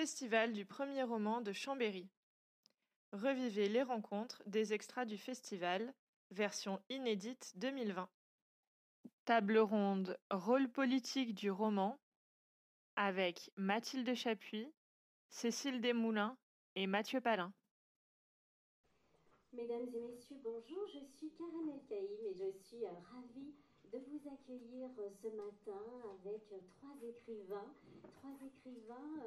Festival du premier roman de Chambéry. Revivez les rencontres des extras du festival, version inédite 2020. Table ronde Rôle politique du roman avec Mathilde Chapuis, Cécile Desmoulins et Mathieu Palin. Mesdames et messieurs, bonjour, je suis Karen Elkaïm et je suis euh, ravie de vous accueillir euh, ce matin avec euh, trois écrivains, trois écrivains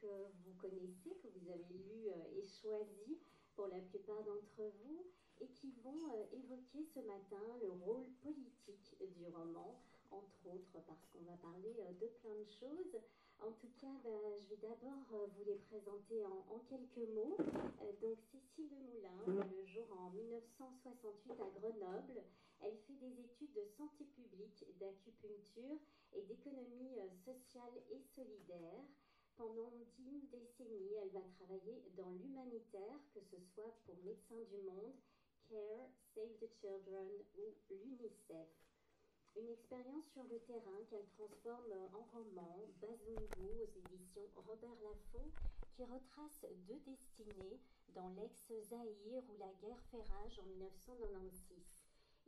que vous connaissez, que vous avez lus et choisis pour la plupart d'entre vous, et qui vont évoquer ce matin le rôle politique du roman, entre autres parce qu'on va parler de plein de choses. En tout cas, ben, je vais d'abord euh, vous les présenter en, quelques mots. Euh, donc, Cécile Demoulin, le jour en 1968 à Grenoble. Elle fait des études de santé publique, d'acupuncture et d'économie euh, sociale et solidaire. Pendant dix décennies, elle va travailler dans l'humanitaire, que ce soit pour Médecins du Monde, CARE, Save the Children ou l'UNICEF. Une expérience sur le terrain qu'elle transforme en roman, Bazungu aux éditions Robert Laffont, qui retrace deux destinées dans l'ex-Zaïre où la guerre fait rage en 1996.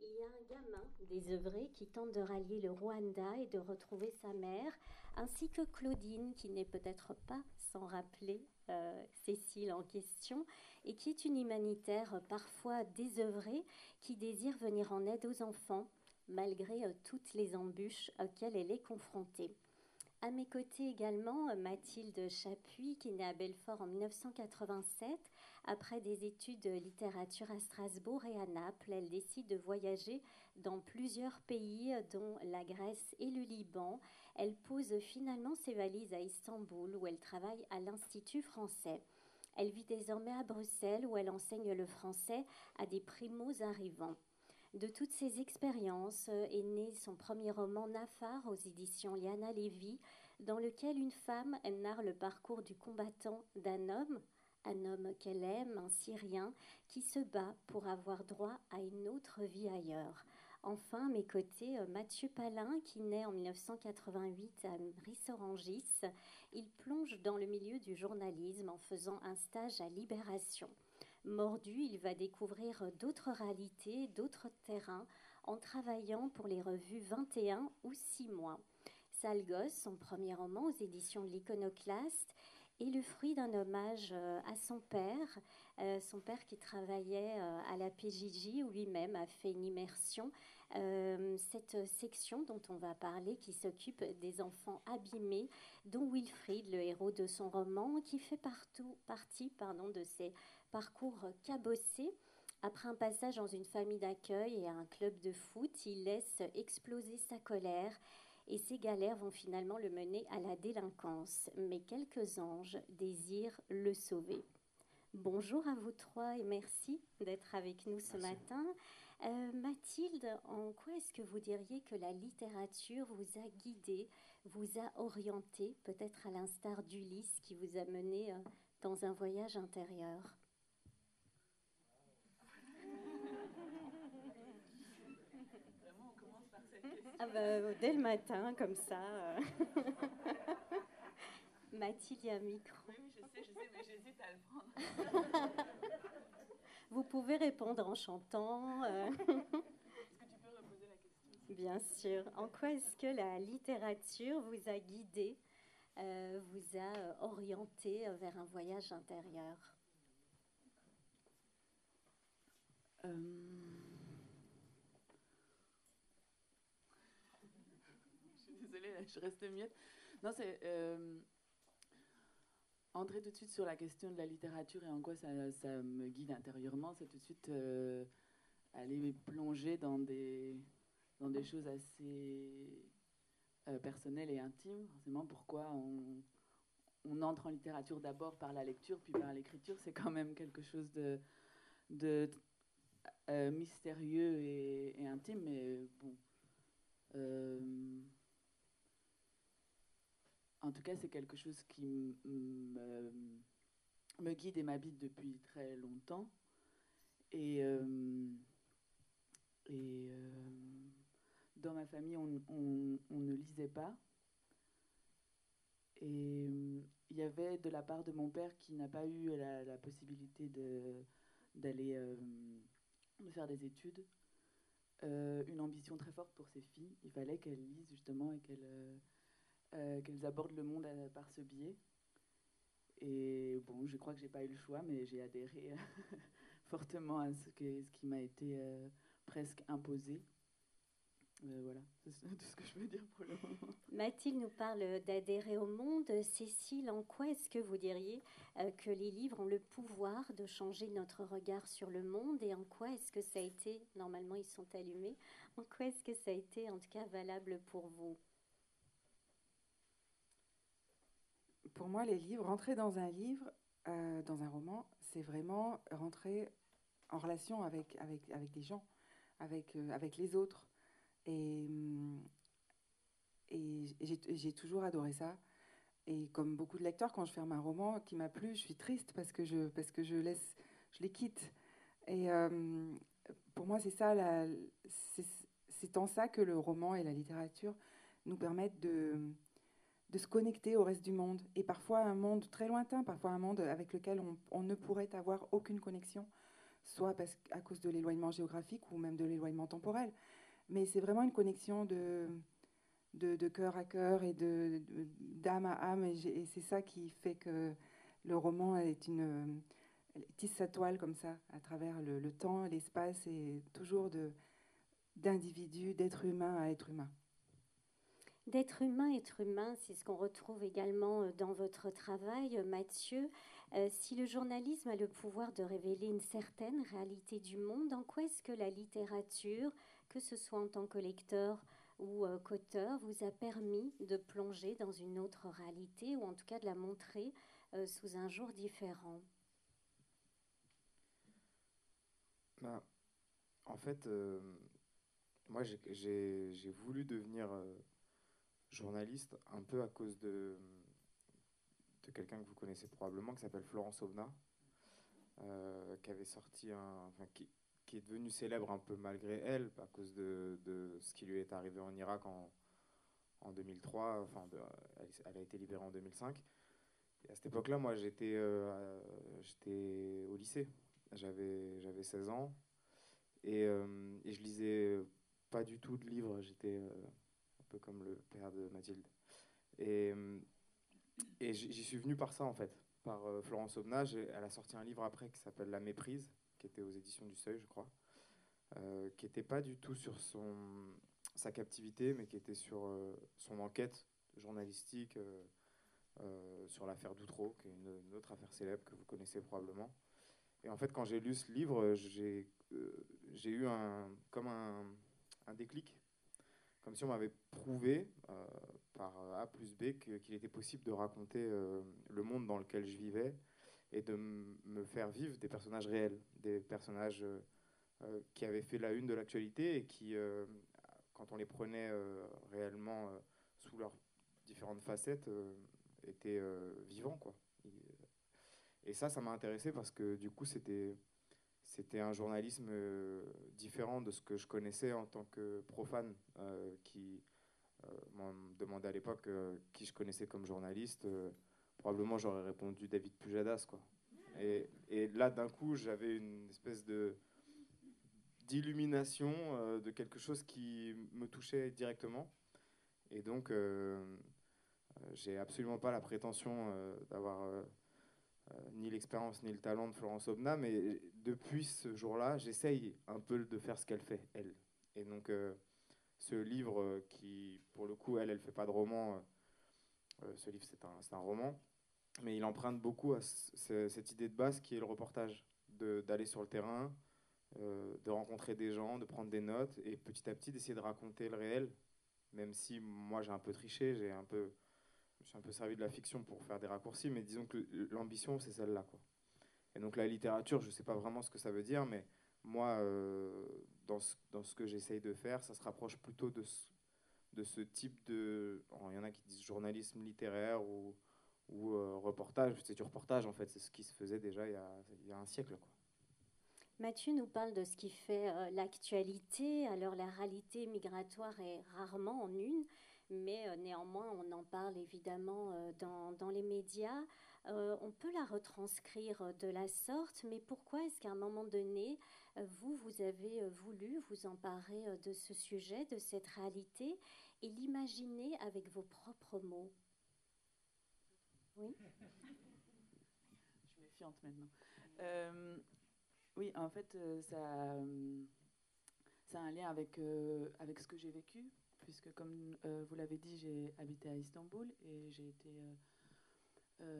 Il y a un gamin désœuvré qui tente de rallier le Rwanda et de retrouver sa mère, ainsi que Claudine, qui n'est peut-être pas sans rappeler euh, Cécile en question, et qui est une humanitaire parfois désœuvrée qui désire venir en aide aux enfants malgré euh, toutes les embûches auxquelles elle est confrontée. À mes côtés également, euh, Mathilde Chapuis, qui naît à Belfort en 1987. Après des études de littérature à Strasbourg et à Naples, elle décide de voyager dans plusieurs pays, dont la Grèce et le Liban. Elle pose finalement ses valises à Istanbul, où elle travaille à l'Institut français. Elle vit désormais à Bruxelles, où elle enseigne le français à des primos arrivants. De toutes ces expériences est né son premier roman Nafar aux éditions Liana Lévy, dans lequel une femme narre le parcours du combattant d'un homme, un homme qu'elle aime, un Syrien, qui se bat pour avoir droit à une autre vie ailleurs. Enfin, à mes côtés, euh, Mathieu Palin, qui naît en 1988 à Rissorangis. Il plonge dans le milieu du journalisme en faisant un stage à Libération. Mordu, il va découvrir d'autres réalités, d'autres terrains en travaillant pour les revues 21 ou 6 mois. Sale son premier roman aux éditions l'Iconoclaste, est le fruit d'un hommage euh, à son père, euh, son père qui travaillait euh, à la PJJ, où lui-même a fait une immersion. cette section dont on va parler, qui s'occupe des enfants abîmés, dont Wilfried, le héros de son roman, qui fait partout, partie pardon, de ses parcours cabossés. Après un passage dans une famille d'accueil et un club de foot, il laisse exploser sa colère et ces galères vont finalement le mener à la délinquance. Mais quelques anges désirent le sauver. Bonjour à vous trois et merci d'être avec nous ce matin. Euh, Mathilde, en quoi est-ce que vous diriez que la littérature vous a guidé, vous a orienté, peut-être à l'instar d'Ulysse qui vous a mené euh, dans un voyage intérieur? Ah bah, dès le matin, comme ça. Mathilde, il y a un micro. Oui, je sais, je sais, mais j'hésite à le prendre. Vous pouvez répondre en chantant. Euh. Est-ce que tu peux reposer la question Bien sûr. En quoi est-ce que la littérature vous a guidé, euh, vous a euh, orienté vers un voyage intérieur? Désolée, je reste muette. Non, c'est euh, entrer tout de suite sur la question de la littérature et en quoi ça, me guide intérieurement, c'est tout de suite euh, aller plonger dans des, dans des choses assez euh, personnelles et intimes. Forcément, pourquoi on, entre en littérature d'abord par la lecture, puis par l'écriture, c'est quand même quelque chose de, de mystérieux et, et, intime, mais bon. En tout cas, c'est quelque chose qui me, guide et m'habite depuis très longtemps. Et, euh, euh, dans ma famille, on, ne lisait pas. Et euh, il y avait de la part de mon père qui n'a pas eu la, possibilité d'aller faire des études, une ambition très forte pour ses filles. Il fallait qu'elles lisent justement et qu'elles qu'elles abordent le monde par ce biais. Et bon, je crois que j'ai pas eu le choix, mais j'ai adhéré fortement à ce, qui m'a été euh, presque imposé. Euh, voilà, c'est tout ce que je veux dire pour le moment. Mathilde nous parle d'adhérer au monde. Cécile, en quoi est-ce que vous diriez euh, que les livres ont le pouvoir de changer notre regard sur le monde et en quoi est-ce que ça a été, normalement ils sont allumés, en quoi est-ce que ça a été en tout cas valable pour vous? Pour moi, les livres, rentrer dans un livre, dans un roman, c'est vraiment rentrer en relation avec, avec, avec des gens, avec, euh, avec les autres. Et, mm, et j'ai toujours adoré ça. Et comme beaucoup de lecteurs, quand je ferme un roman qui m'a plu, je suis triste parce que je, parce que je, laisse, je les quitte. Et euh, pour moi, c'est ça, c'est en ça que le roman et la littérature nous permettent de, de se connecter au reste du monde. Et parfois un monde très lointain, parfois un monde avec lequel on, ne pourrait avoir aucune connexion soit parce, à cause de l'éloignement géographique ou même de l'éloignement temporel. Mais c'est vraiment une connexion de, de, cœur à cœur et de, d'âme à âme. Et, c'est ça qui fait que le roman est une tisse sa toile comme ça, à travers le, temps, l'espace, et toujours de, d'individu, d'être humain à être humain. D'être humain, être humain, c'est ce qu'on retrouve également dans votre travail, Mathieu. Euh, si le journalisme a le pouvoir de révéler une certaine réalité du monde, en quoi est-ce que la littérature, que ce soit en tant que lecteur ou euh, qu'auteur, vous a permis de plonger dans une autre réalité ou en tout cas de la montrer euh, sous un jour différent? Bah, En fait, moi j'ai voulu devenir journaliste un peu à cause de quelqu'un que vous connaissez probablement, qui s'appelle Florence Ovna, euh, qui sorti un, est devenue célèbre un peu malgré elle, à cause de, de, ce qui lui est arrivé en Irak en, en 2003. Enfin, elle, a été libérée en 2005. Et à cette époque-là, moi, j'étais euh, au lycée. J'avais j'avais 16 ans et, euh, et, je lisais pas du tout de livres. J'étais comme le père de Mathilde. Et et j'y suis venu par ça, en fait, par euh, Florence Aubenage. Elle a sorti un livre après qui s'appelle La Méprise, qui était aux éditions du Seuil, je crois, euh, qui n'était pas du tout sur son, sa captivité, mais qui était sur euh, son enquête journalistique sur l'affaire Doutreau, qui est une, autre affaire célèbre que vous connaissez probablement. Et en fait, quand j'ai lu ce livre, j'ai eu un, comme un, un déclic comme si on m'avait prouvé euh, par A plus B qu'il était possible de raconter euh, le monde dans lequel je vivais et de me faire vivre des personnages réels, des personnages euh, qui avaient fait la une de l'actualité et qui, quand on les prenait réellement sous leurs différentes facettes, étaient vivants. Quoi. Et ça, ça m'a intéressé parce que du coup, c'était c'était un journalisme euh, différent de ce que je connaissais en tant que profane, euh, qui euh, me demandait à l'époque qui je connaissais comme journaliste. probablement j'aurais répondu David Pujadas. Quoi. Et, là, d'un coup, j'avais une espèce de d'illumination de quelque chose qui me touchait directement. Et donc, j'ai absolument pas la prétention d'avoir ni l'expérience ni le talent de Florence Obna, mais depuis ce jour-là, j'essaye un peu de faire ce qu'elle fait, elle. Et donc, euh, ce livre euh, qui, pour le coup, elle, elle fait pas de roman, ce livre, c'est un, un, roman, mais il emprunte beaucoup à cette idée de base qui est le reportage, d'aller sur le terrain, de rencontrer des gens, de prendre des notes, et petit à petit d'essayer de raconter le réel, même si moi j'ai un peu triché, j'ai un peu je suis un peu servi de la fiction pour faire des raccourcis, mais disons que l'ambition, c'est celle-là. Et donc la littérature, je ne sais pas vraiment ce que ça veut dire, mais moi, euh, dans, ce, dans ce que j'essaye de faire, ça se rapproche plutôt de ce, de ce type de... Il y en a qui disent journalisme littéraire ou, ou euh, reportage. C'est du reportage, en fait. C'est ce qui se faisait déjà il y a, il y a un siècle. Quoi. Mathieu nous parle de ce qui fait euh, l'actualité. Alors la réalité migratoire est rarement en une, mais néanmoins, on en parle évidemment dans, dans, les médias. on peut la retranscrire de la sorte, mais pourquoi est-ce qu'à un moment donné, vous, vous avez voulu vous emparer de ce sujet, de cette réalité, et l'imaginer avec vos propres mots? Oui Je suis méfiante maintenant. Oui, en fait, euh, ça, euh, ça, a un lien avec, euh, avec ce que j'ai vécu, puisque comme vous l'avez dit, j'ai habité à Istanbul et j'ai été...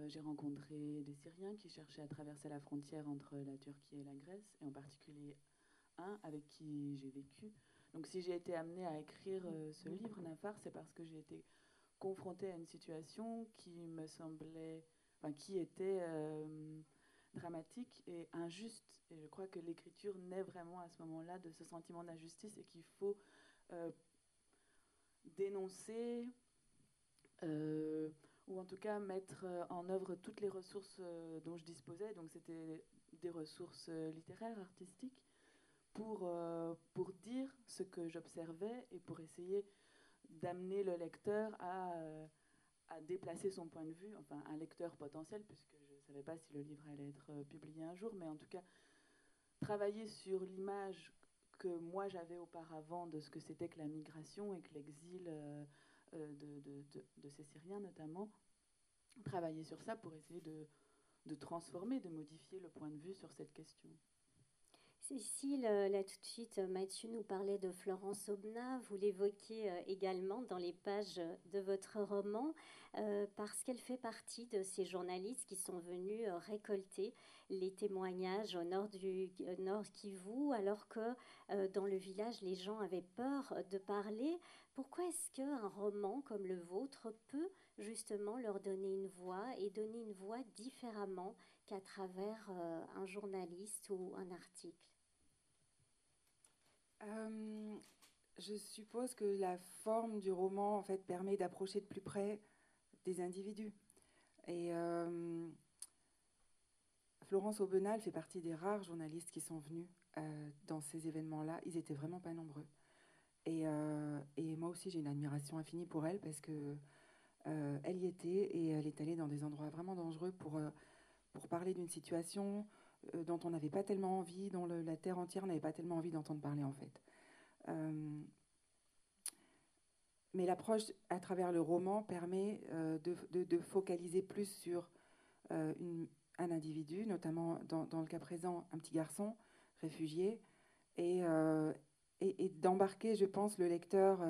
j'ai rencontré des Syriens qui cherchaient à traverser la frontière entre la Turquie et la Grèce, et en particulier un avec qui j'ai vécu. Donc si j'ai été amenée à écrire ce livre, Nafar, c'est parce que j'ai été confrontée à une situation qui me semblait, enfin, qui était dramatique et injuste. Et je crois que l'écriture naît vraiment à ce moment-là de ce sentiment d'injustice et qu'il faut euh, dénoncer euh, ou en tout cas mettre euh, en œuvre toutes les ressources dont je disposais. Donc c'était des ressources littéraires, artistiques, pour, dire ce que j'observais et pour essayer d'amener le lecteur à, à déplacer son point de vue, enfin un lecteur potentiel, puisque ne savais pas si le livre allait être euh, publié un jour, mais en tout cas, travailler sur l'image que moi j'avais auparavant de ce que c'était que la migration et que l'exil euh, euh, de, ces Syriens notamment, travailler sur ça pour essayer de, de transformer, de modifier le point de vue sur cette question. Cécile, là tout de suite, Mathieu nous parlait de Florence Aubenas. Vous l'évoquez également dans les pages de votre roman, parce qu'elle fait partie de ces journalistes qui sont venus récolter les témoignages au nord du nord Kivu, alors que dans le village, les gens avaient peur de parler. Pourquoi est-ce qu'un roman comme le vôtre peut justement leur donner une voix et donner une voix différemment qu'à travers un journaliste ou un article euh, je suppose que la forme du roman en fait permet d'approcher de plus près des individus. Et euh, Florence Aubenal fait partie des rares journalistes qui sont venus euh, dans ces événements-là. Ils étaient vraiment pas nombreux. Et, et moi aussi, j'ai une admiration infinie pour elle parce que elle y était et elle est allée dans des endroits vraiment dangereux pour, pour parler d'une situation euh, dont on n'avait pas tellement envie, dont la terre entière n'avait pas tellement envie d'entendre parler en fait. Euh, mais l'approche à travers le roman permet euh, de, focaliser plus sur un individu, notamment dans, le cas présent un petit garçon réfugié, et, et, d'embarquer, je pense, le lecteur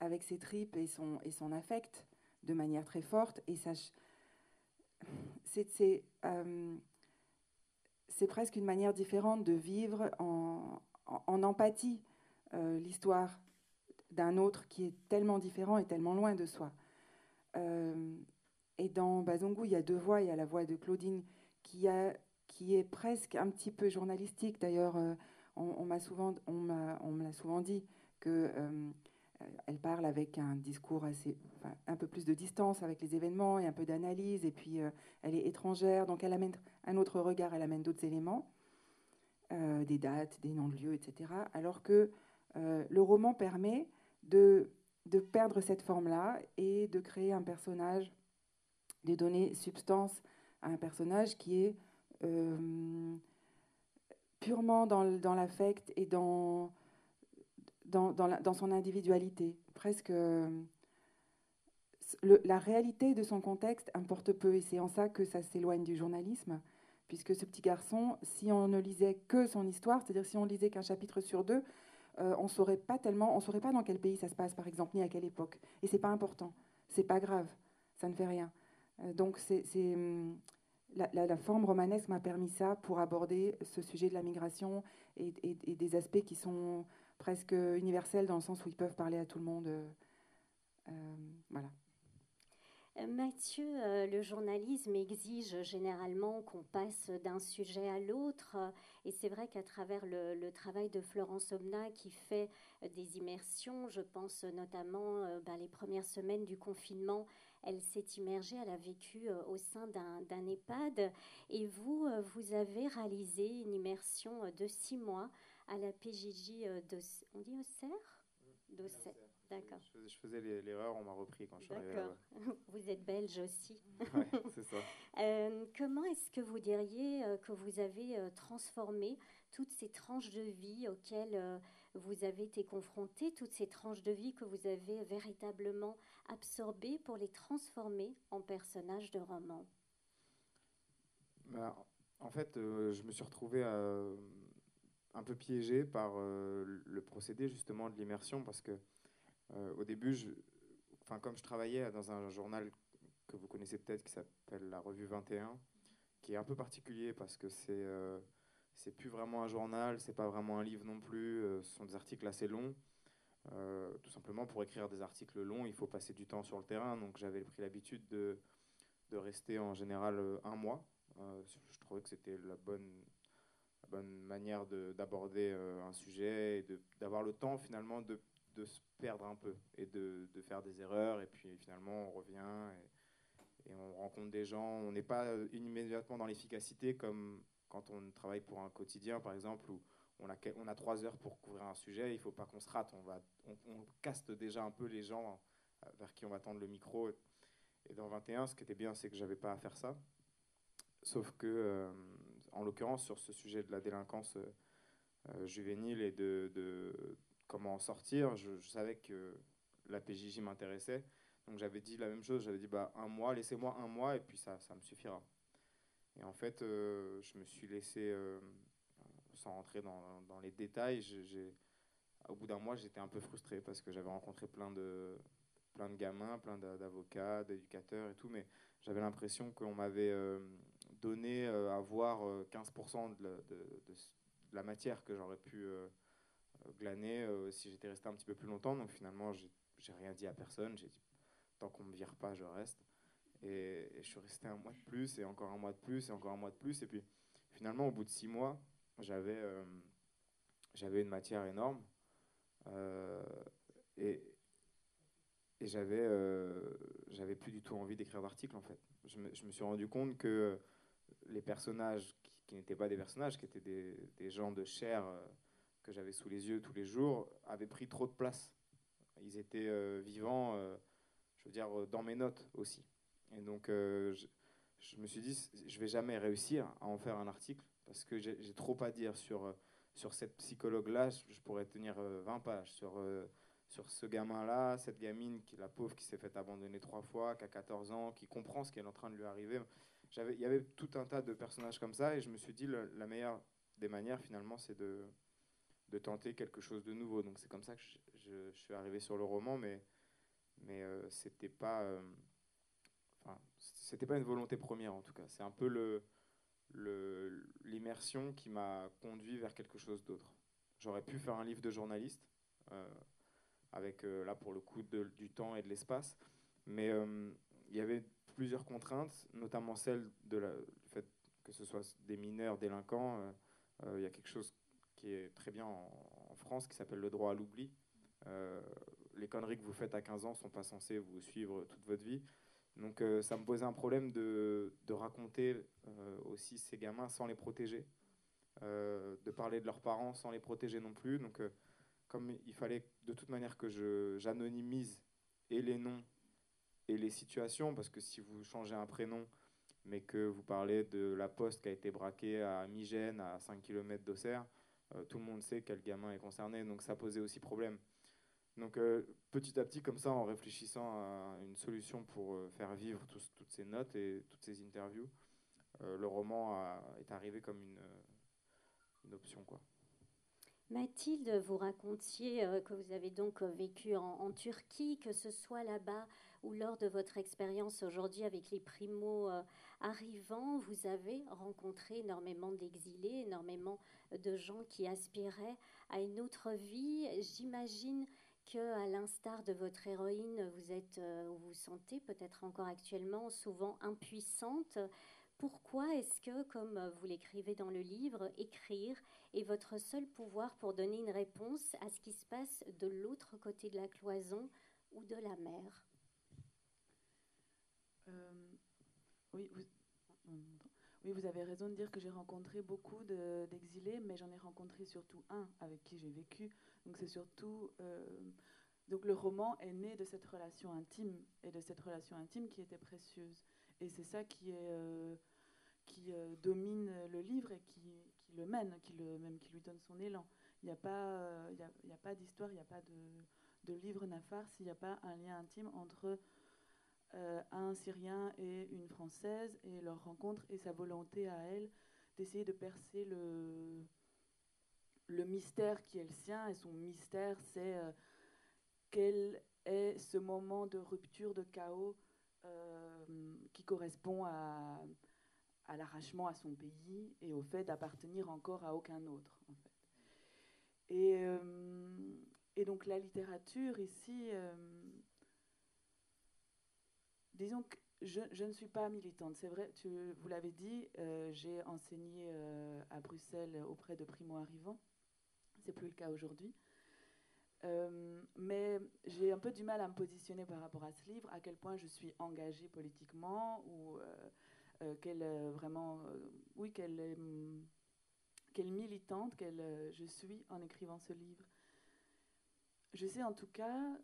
avec ses tripes et son, et son affect de manière très forte. Et ça, c'est, c'est presque une manière différente de vivre en, empathie euh, l'histoire d'un autre qui est tellement différent et tellement loin de soi. Euh, et dans Bazongo, il y a deux voix. Il y a la voix de Claudine qui, est presque un petit peu journalistique. D'ailleurs, euh, on, m'a on, me souvent dit que elle parle avec un discours assez, un peu plus de distance avec les événements et un peu d'analyse. Et puis, euh, elle est étrangère, donc elle amène un autre regard, elle amène d'autres éléments, euh, des dates, des noms de lieux, etc. Alors que euh, le roman permet de, de perdre cette forme-là et de créer un personnage, de donner substance à un personnage qui est purement dans, l'affect et dans, dans, son individualité. Presque la réalité de son contexte importe peu, et c'est en ça que ça s'éloigne du journalisme, puisque ce petit garçon, si on ne lisait que son histoire, c'est-à-dire si on lisait qu'un chapitre sur deux, euh, on saurait pas tellement, on saurait pas dans quel pays ça se passe, par exemple, ni à quelle époque. Et c'est pas important, c'est pas grave, ça ne fait rien. Euh, donc hum, la, forme romanesque m'a permis ça pour aborder ce sujet de la migration et, des aspects qui sont presque universels dans le sens où ils peuvent parler à tout le monde. Euh, voilà. Euh, Mathieu, euh, le journalisme exige généralement qu'on passe d'un sujet à l'autre. Et c'est vrai qu'à travers le, travail de Florence Omna qui fait euh, des immersions, je pense notamment ben, les premières semaines du confinement, elle s'est immergée, elle a vécu au sein d'un EHPAD. Et vous, vous avez réalisé une immersion de six mois à la PJJ de... On dit Auxerre D'accord. Je, faisais l'erreur, on m'a repris quand je suis arrivé. D'accord. Vous êtes belge aussi. Ouais, c'est ça. Euh, comment est-ce que vous diriez euh, que vous avez euh, transformé toutes ces tranches de vie auxquelles euh, vous avez été confronté, toutes ces tranches de vie que vous avez véritablement absorbées pour les transformer en personnages de romans? Bah, en fait, euh, je me suis retrouvé euh, un peu piégé par euh, le procédé justement de l'immersion parce que euh, au début, enfin, comme je travaillais dans un journal que vous connaissez peut-être qui s'appelle la Revue 21, qui est un peu particulier parce que c'est euh, plus vraiment un journal, c'est pas vraiment un livre non plus, euh, ce sont des articles assez longs. Tout simplement pour écrire des articles longs, il faut passer du temps sur le terrain, donc j'avais pris l'habitude de, de rester en général un mois. Je trouvais que c'était la bonne, la bonne manière de- d'aborder euh, un sujet et d'avoir le temps finalement de, de se perdre un peu et de, de faire des erreurs et puis finalement on revient et, on rencontre des gens. On n'est pas euh, immédiatement dans l'efficacité comme quand on travaille pour un quotidien par exemple où on a, on a trois heures pour couvrir un sujet, il ne faut pas qu'on se rate, on, va, on, caste déjà un peu les gens euh, vers qui on va tendre le micro. Et dans 21, ce qui était bien, c'est que j'avais pas à faire ça. Sauf que, en l'occurrence, sur ce sujet de la délinquance euh, euh, juvénile et de, comment en sortir, je, savais que la PJJ m'intéressait. Donc j'avais dit la même chose, j'avais dit bah, un mois, laissez-moi un mois et puis ça, ça me suffira. Et en fait, euh, je me suis laissé, sans rentrer dans, les détails, au bout d'un mois, j'étais un peu frustré parce que j'avais rencontré plein de, gamins, plein d'a- d'avocats, d'éducateurs et tout, mais j'avais l'impression qu'on m'avait donné euh, à voir euh, 15% de la, de- la matière que j'aurais pu euh, euh, glaner euh, si j'étais resté un petit peu plus longtemps. Donc finalement, j'ai rien dit à personne. J'ai dit, tant qu'on me vire pas, je reste. Et, je suis resté un mois de plus, et encore un mois de plus, et encore un mois de plus. Et puis finalement, au bout de six mois, j'avais euh, une matière énorme. Euh, et, et j'avais euh, plus du tout envie d'écrire d'articles en fait. Je me, je me suis rendu compte que les personnages qui, n'étaient pas des personnages, qui étaient des, gens de chair euh, que j'avais sous les yeux tous les jours, avaient pris trop de place. Ils étaient euh, vivants, euh, je veux dire, dans mes notes aussi. Et donc, je, me suis dit, je vais jamais réussir à en faire un article parce que j'ai trop à dire sur, sur cette psychologue-là. Je, pourrais tenir euh, 20 pages sur, sur ce gamin-là, cette gamine, qui, la pauvre, qui s'est fait abandonner trois fois, qui a 14 ans, qui comprend ce qui est en train de lui arriver. Il y avait tout un tas de personnages comme ça et je me suis dit, le- la meilleure des manières, finalement, c'est de, de tenter quelque chose de nouveau. Donc c'est comme ça que je, suis arrivé sur le roman, mais, mais euh, c'était pas, euh, c'était pas une volonté première en tout cas. C'est un peu le, l'immersion qui m'a conduit vers quelque chose d'autre. J'aurais pu faire un livre de journaliste, euh, avec euh, là pour le coup de- du temps et de l'espace, mais il y avait plusieurs contraintes, notamment celle de la, fait que ce soit des mineurs délinquants. euh, euh, Il y a quelque chose qui est très bien en, France qui s'appelle le droit à l'oubli. Euh, les conneries que vous faites à 15 ans sont pas censées vous suivre toute votre vie. Donc ça me posait un problème de, de raconter aussi ces gamins sans les protéger, de parler de leurs parents sans les protéger non plus. Donc comme il fallait de toute manière que j'anonymise et les noms et les situations, parce que si vous changez un prénom, mais que vous parlez de la poste qui a été braquée à Migène, à 5 km d'Auxerre, euh, tout le monde sait quel gamin est concerné, donc ça posait aussi problème. Donc euh, petit à petit, comme ça, en réfléchissant à une solution pour euh, faire vivre toutes ces notes et toutes ces interviews, le roman est arrivé comme une, une option. Quoi. Mathilde, vous racontiez euh, que vous avez donc euh, vécu en, Turquie, que ce soit là-bas ou lors de votre expérience aujourd'hui avec les primo euh, arrivants, vous avez rencontré énormément d'exilés, énormément de gens qui aspiraient à une autre vie. J'imagine que, à l'instar de votre héroïne, vous êtes, ou vous sentez peut-être encore actuellement souvent impuissante. Pourquoi est-ce que, comme euh, vous l'écrivez dans le livre, écrire est votre seul pouvoir pour donner une réponse à ce qui se passe de l'autre côté de la cloison ou de la mer? Euh, oui, vous, oui, vous avez raison de dire que j'ai rencontré beaucoup de- d'exilés, mais j'en ai rencontré surtout un avec qui j'ai vécu. Donc c'est surtout euh, Donc le roman est né de cette relation intime et de cette relation intime qui était précieuse. Et c'est ça qui, est, qui euh, domine le livre et qui, le mène, qui même qui lui donne son élan. Il n'y a pas, il a, pas d'histoire, il n'y a pas de, livre Nafar s'il n'y a pas un lien intime entre un Syrien et une Française et leur rencontre et sa volonté à elle d'essayer de percer le, mystère qui est le sien. Et son mystère, c'est quel est ce moment de rupture, de chaos euh, qui correspond à, à l'arrachement à son pays et au fait d'appartenir encore à aucun autre. Euh, et, donc la littérature ici, euh, disons que je, ne suis pas militante, c'est vrai, tu, vous l'avez dit, j'ai enseigné à Bruxelles auprès de primo-arrivants, c'est plus le cas aujourd'hui. Euh, mais j'ai un peu du mal à me positionner par rapport à ce livre, à quel point je suis engagée politiquement ou euh, euh, qu'elle vraiment, oui, qu'elle est, quelle militante qu'elle je suis en écrivant ce livre. Je sais en tout cas,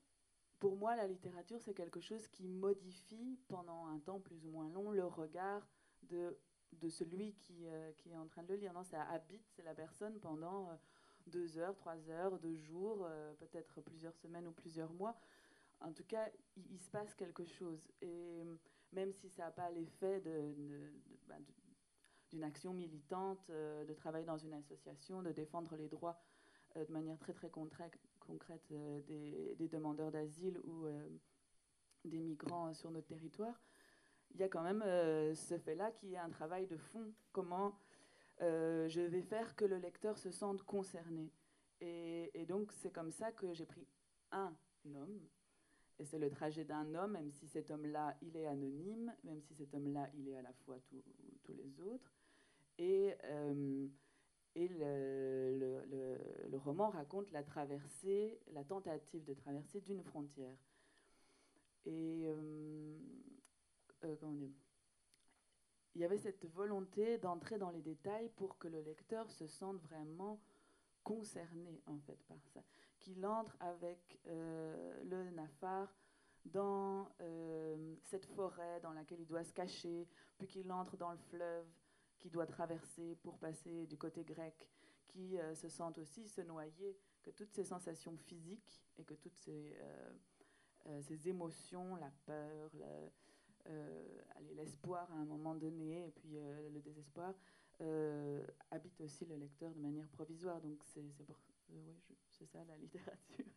pour moi, la littérature, c'est quelque chose qui modifie pendant un temps plus ou moins long le regard de, de celui qui, qui est en train de le lire. Non, ça habite la personne pendant deux heures, trois heures, deux jours, euh, peut-être plusieurs semaines ou plusieurs mois. En tout cas, il, se passe quelque chose. Et euh, même si ça n'a pas l'effet bah, d'une action militante, euh, de travailler dans une association, de défendre les droits de manière très très concrète, concrète des, demandeurs d'asile ou des migrants sur notre territoire, il y a quand même ce fait-là qui est un travail de fond. Comment euh, je vais faire que le lecteur se sente concerné. Et, donc, c'est comme ça que j'ai pris un homme. Et c'est le trajet d'un homme, même si cet homme-là, il est anonyme, même si cet homme-là, il est à la fois tous les autres. Et, euh, le, roman raconte la traversée, la tentative de traversée d'une frontière. Et euh, dire? Il y avait cette volonté d'entrer dans les détails pour que le lecteur se sente vraiment concerné en fait par ça, qu'il entre avec euh, le Nafar dans euh, cette forêt dans laquelle il doit se cacher, puis qu'il entre dans le fleuve qu'il doit traverser pour passer du côté grec, qui euh, se sente aussi se noyer, que toutes ces sensations physiques et que toutes ces, émotions, la peur, l'espoir à un moment donné et puis le désespoir euh, habite aussi le lecteur de manière provisoire. Donc c'est c'est ça la littérature.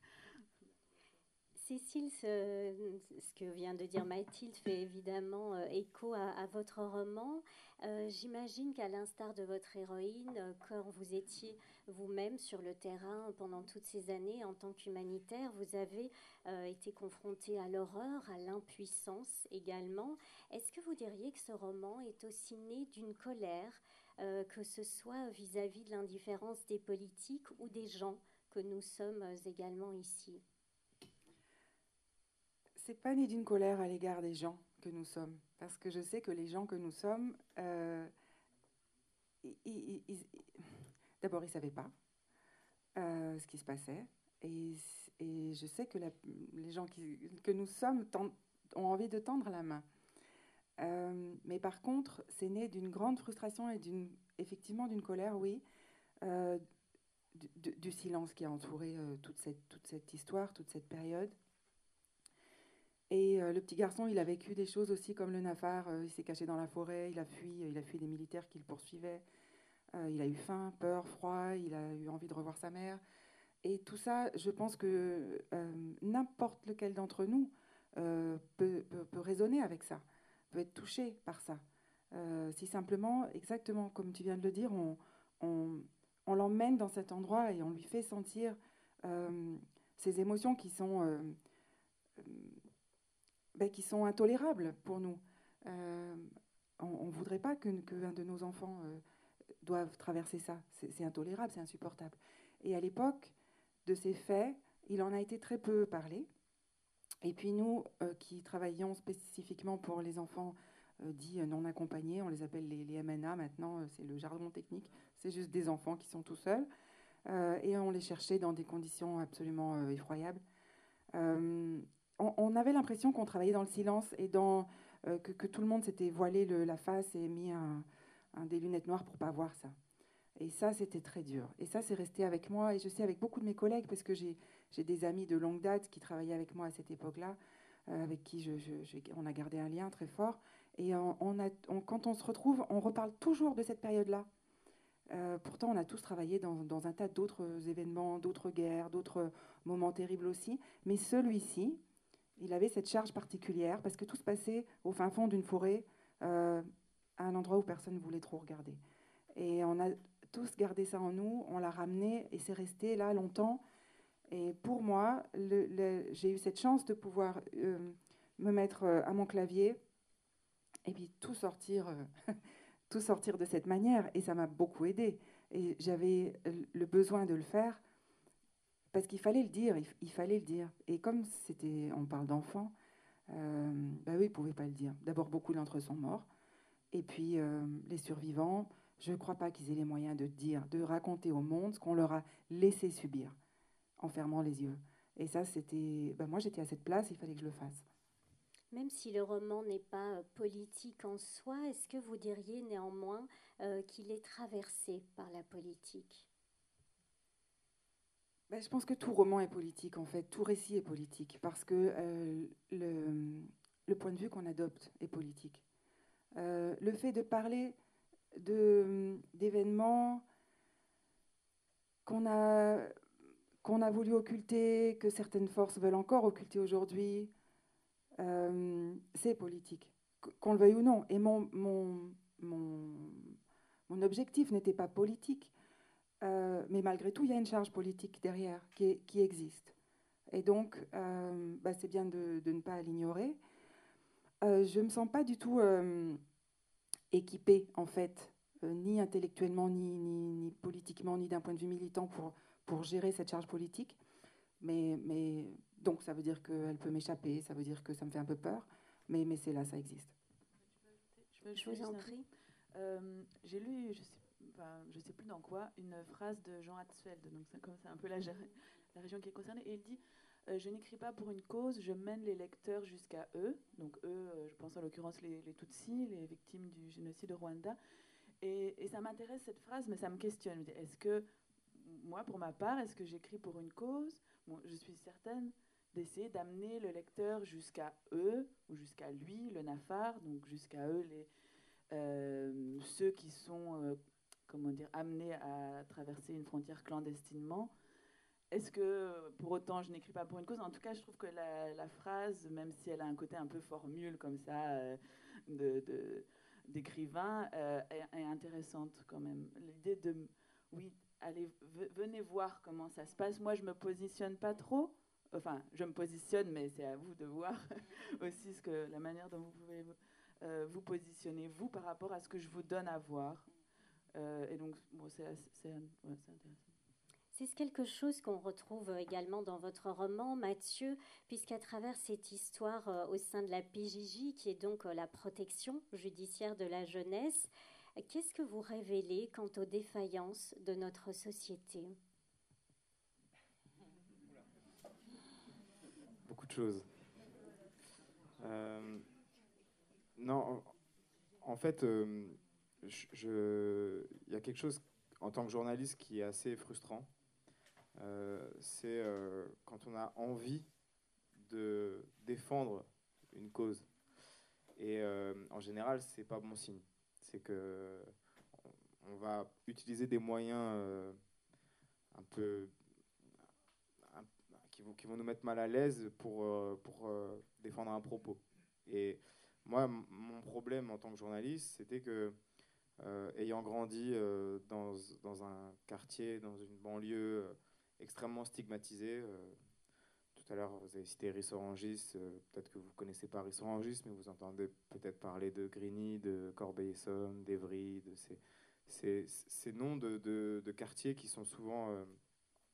Cécile, ce, que vient de dire Mathilde fait évidemment écho à, votre roman. Euh, J'imagine qu'à l'instar de votre héroïne, quand vous étiez vous-même sur le terrain pendant toutes ces années en tant qu'humanitaire. Vous avez euh, été confronté à l'horreur, à l'impuissance également. Est-ce que vous diriez que ce roman est aussi né d'une colère, euh, que ce soit vis-à-vis -vis de l'indifférence des politiques ou des gens que nous sommes également ici C'est pas né d'une colère à l'égard des gens que nous sommes, parce que je sais que les gens que nous sommes, euh, D'abord, ils ne savaient pas euh, ce qui se passait. Et, je sais que les gens que nous sommes ont envie de tendre la main. Euh, mais par contre, c'est né d'une grande frustration et d'une, effectivement d'une colère, oui, euh, du, silence qui a entouré euh, toute, cette, toute cette histoire, toute cette période. Et le petit garçon, il a vécu des choses aussi comme le Nafar. il s'est caché dans la forêt, il a fui, il a fui des militaires qui le poursuivaient. Il a eu faim, peur, froid, il a eu envie de revoir sa mère. Et tout ça, je pense que n'importe lequel d'entre nous peut, peut, peut, résonner avec ça, peut être touché par ça. si simplement, exactement comme tu viens de le dire, on, l'emmène dans cet endroit et on lui fait sentir ces émotions qui sont, ben, qui sont intolérables pour nous. on ne voudrait pas qu'un de nos enfants doivent traverser ça. C'est intolérable, c'est insupportable. Et à l'époque de ces faits, il en a été très peu parlé. Et puis nous, euh, qui travaillions spécifiquement pour les enfants euh, dits non accompagnés, on les appelle les, les MNA maintenant, euh, c'est le jargon technique, c'est juste des enfants qui sont tout seuls. Euh, et on les cherchait dans des conditions absolument euh, effroyables. on, avait l'impression qu'on travaillait dans le silence et que, tout le monde s'était voilé la face et mis des lunettes noires pour pas voir ça. Et ça, c'était très dur. Et ça, c'est resté avec moi. Et je sais avec beaucoup de mes collègues, parce que j'ai des amis de longue date qui travaillaient avec moi à cette époque-là, euh, avec qui on a gardé un lien très fort. Et quand on se retrouve, on reparle toujours de cette période-là. Euh, pourtant, on a tous travaillé dans, dans un tas d'autres événements, d'autres guerres, d'autres moments terribles aussi. Mais celui-ci, il avait cette charge particulière parce que tout se passait au fin fond d'une forêt, euh, à un endroit où personne ne voulait trop regarder. Et on a tous gardé ça en nous, on l'a ramené et c'est resté là longtemps. Et pour moi, j'ai eu cette chance de pouvoir euh, me mettre euh, à mon clavier et puis tout sortir, euh, tout sortir de cette manière. Et ça m'a beaucoup aidé. Et j'avais le besoin de le faire parce qu'il fallait le dire, il, fallait le dire. Et comme c'était, on parle d'enfants, bah oui, ils pouvaient pas le dire. D'abord, beaucoup d'entre eux sont morts. Et puis, les survivants, je ne crois pas qu'ils aient les moyens de dire, de raconter au monde ce qu'on leur a laissé subir en fermant les yeux. Et ça, c'était. Ben moi, j'étais à cette place, il fallait que je le fasse. Même si le roman n'est pas euh, politique en soi, est-ce que vous diriez néanmoins euh, qu'il est traversé par la politique? Ben, Je pense que tout roman est politique, en fait. Tout récit est politique, parce que euh, le, le, point de vue qu'on adopte est politique. le fait de parler d'événements qu'on a, qu'on a voulu occulter, que certaines forces veulent encore occulter aujourd'hui, euh, c'est politique, qu'on le veuille ou non. Et mon, mon, mon, mon objectif n'était pas politique, euh, mais malgré tout, il y a une charge politique derrière qui, qui existe. Et donc, euh, bah, c'est bien de, de, ne pas l'ignorer. je ne me sens pas du tout équipé, en fait, euh, ni intellectuellement, ni, politiquement, ni d'un point de vue militant pour, pour gérer cette charge politique. Mais, mais donc, ça veut dire qu'elle peut m'échapper, ça veut dire que ça me fait un peu peur, mais, mais c'est là, ça existe. Je, en prie. Euh, j'ai lu, je sais, je sais plus dans quoi, une phrase de Jean Hatzfeld, donc c'est comme c'est un peu la région qui est concernée, et il dit euh, je n'écris pas pour une cause, je mène les lecteurs jusqu'à eux. Donc eux, euh, je pense en l'occurrence les, Tutsis, les victimes du génocide de Rwanda. Et, ça m'intéresse cette phrase, mais ça me questionne. Est-ce que, moi pour ma part, est-ce que j'écris pour une cause? Je suis certaine d'essayer d'amener le lecteur jusqu'à eux, ou jusqu'à lui, le Nafar, donc jusqu'à eux, les, euh, ceux qui sont, comment dire, amenés à traverser une frontière clandestinement. Est-ce que pour autant je n'écris pas pour une cause? En tout cas, je trouve que la, phrase, même si elle a un côté un peu formule comme ça, euh, d'écrivain, euh, est, intéressante quand même. L'idée de, oui, allez, venez voir comment ça se passe. Moi, je me positionne pas trop. Enfin, je me positionne, mais c'est à vous de voir aussi ce que, la manière dont vous pouvez euh, vous positionner, vous, par rapport à ce que je vous donne à voir. et donc, bon, c'est intéressant. C'est quelque chose qu'on retrouve également dans votre roman, Mathieu, puisqu'à travers cette histoire euh, au sein de la PJJ, qui est donc euh, la protection judiciaire de la jeunesse, qu'est-ce que vous révélez quant aux défaillances de notre société? Beaucoup de choses. Euh, non, en fait, il y a quelque chose en tant que journaliste qui est assez frustrant euh, c'est euh, quand on a envie de défendre une cause. Et euh, en général, c'est pas bon signe. C'est que on va utiliser des moyens un peu qui, vont, qui vont nous mettre mal à l'aise pour, pour défendre un propos. Et moi, mon problème en tant que journaliste, c'était que, ayant grandi dans, dans, un quartier, dans une banlieue extrêmement stigmatisé. Euh, tout à l'heure, vous avez cité Rissorangis. Euh, peut-être que vous ne connaissez pas Rissorangis, mais vous entendez peut-être parler de Grigny, de Corbeil-Essonne, d'Evry, de ces, noms de, de, quartiers qui sont souvent, euh,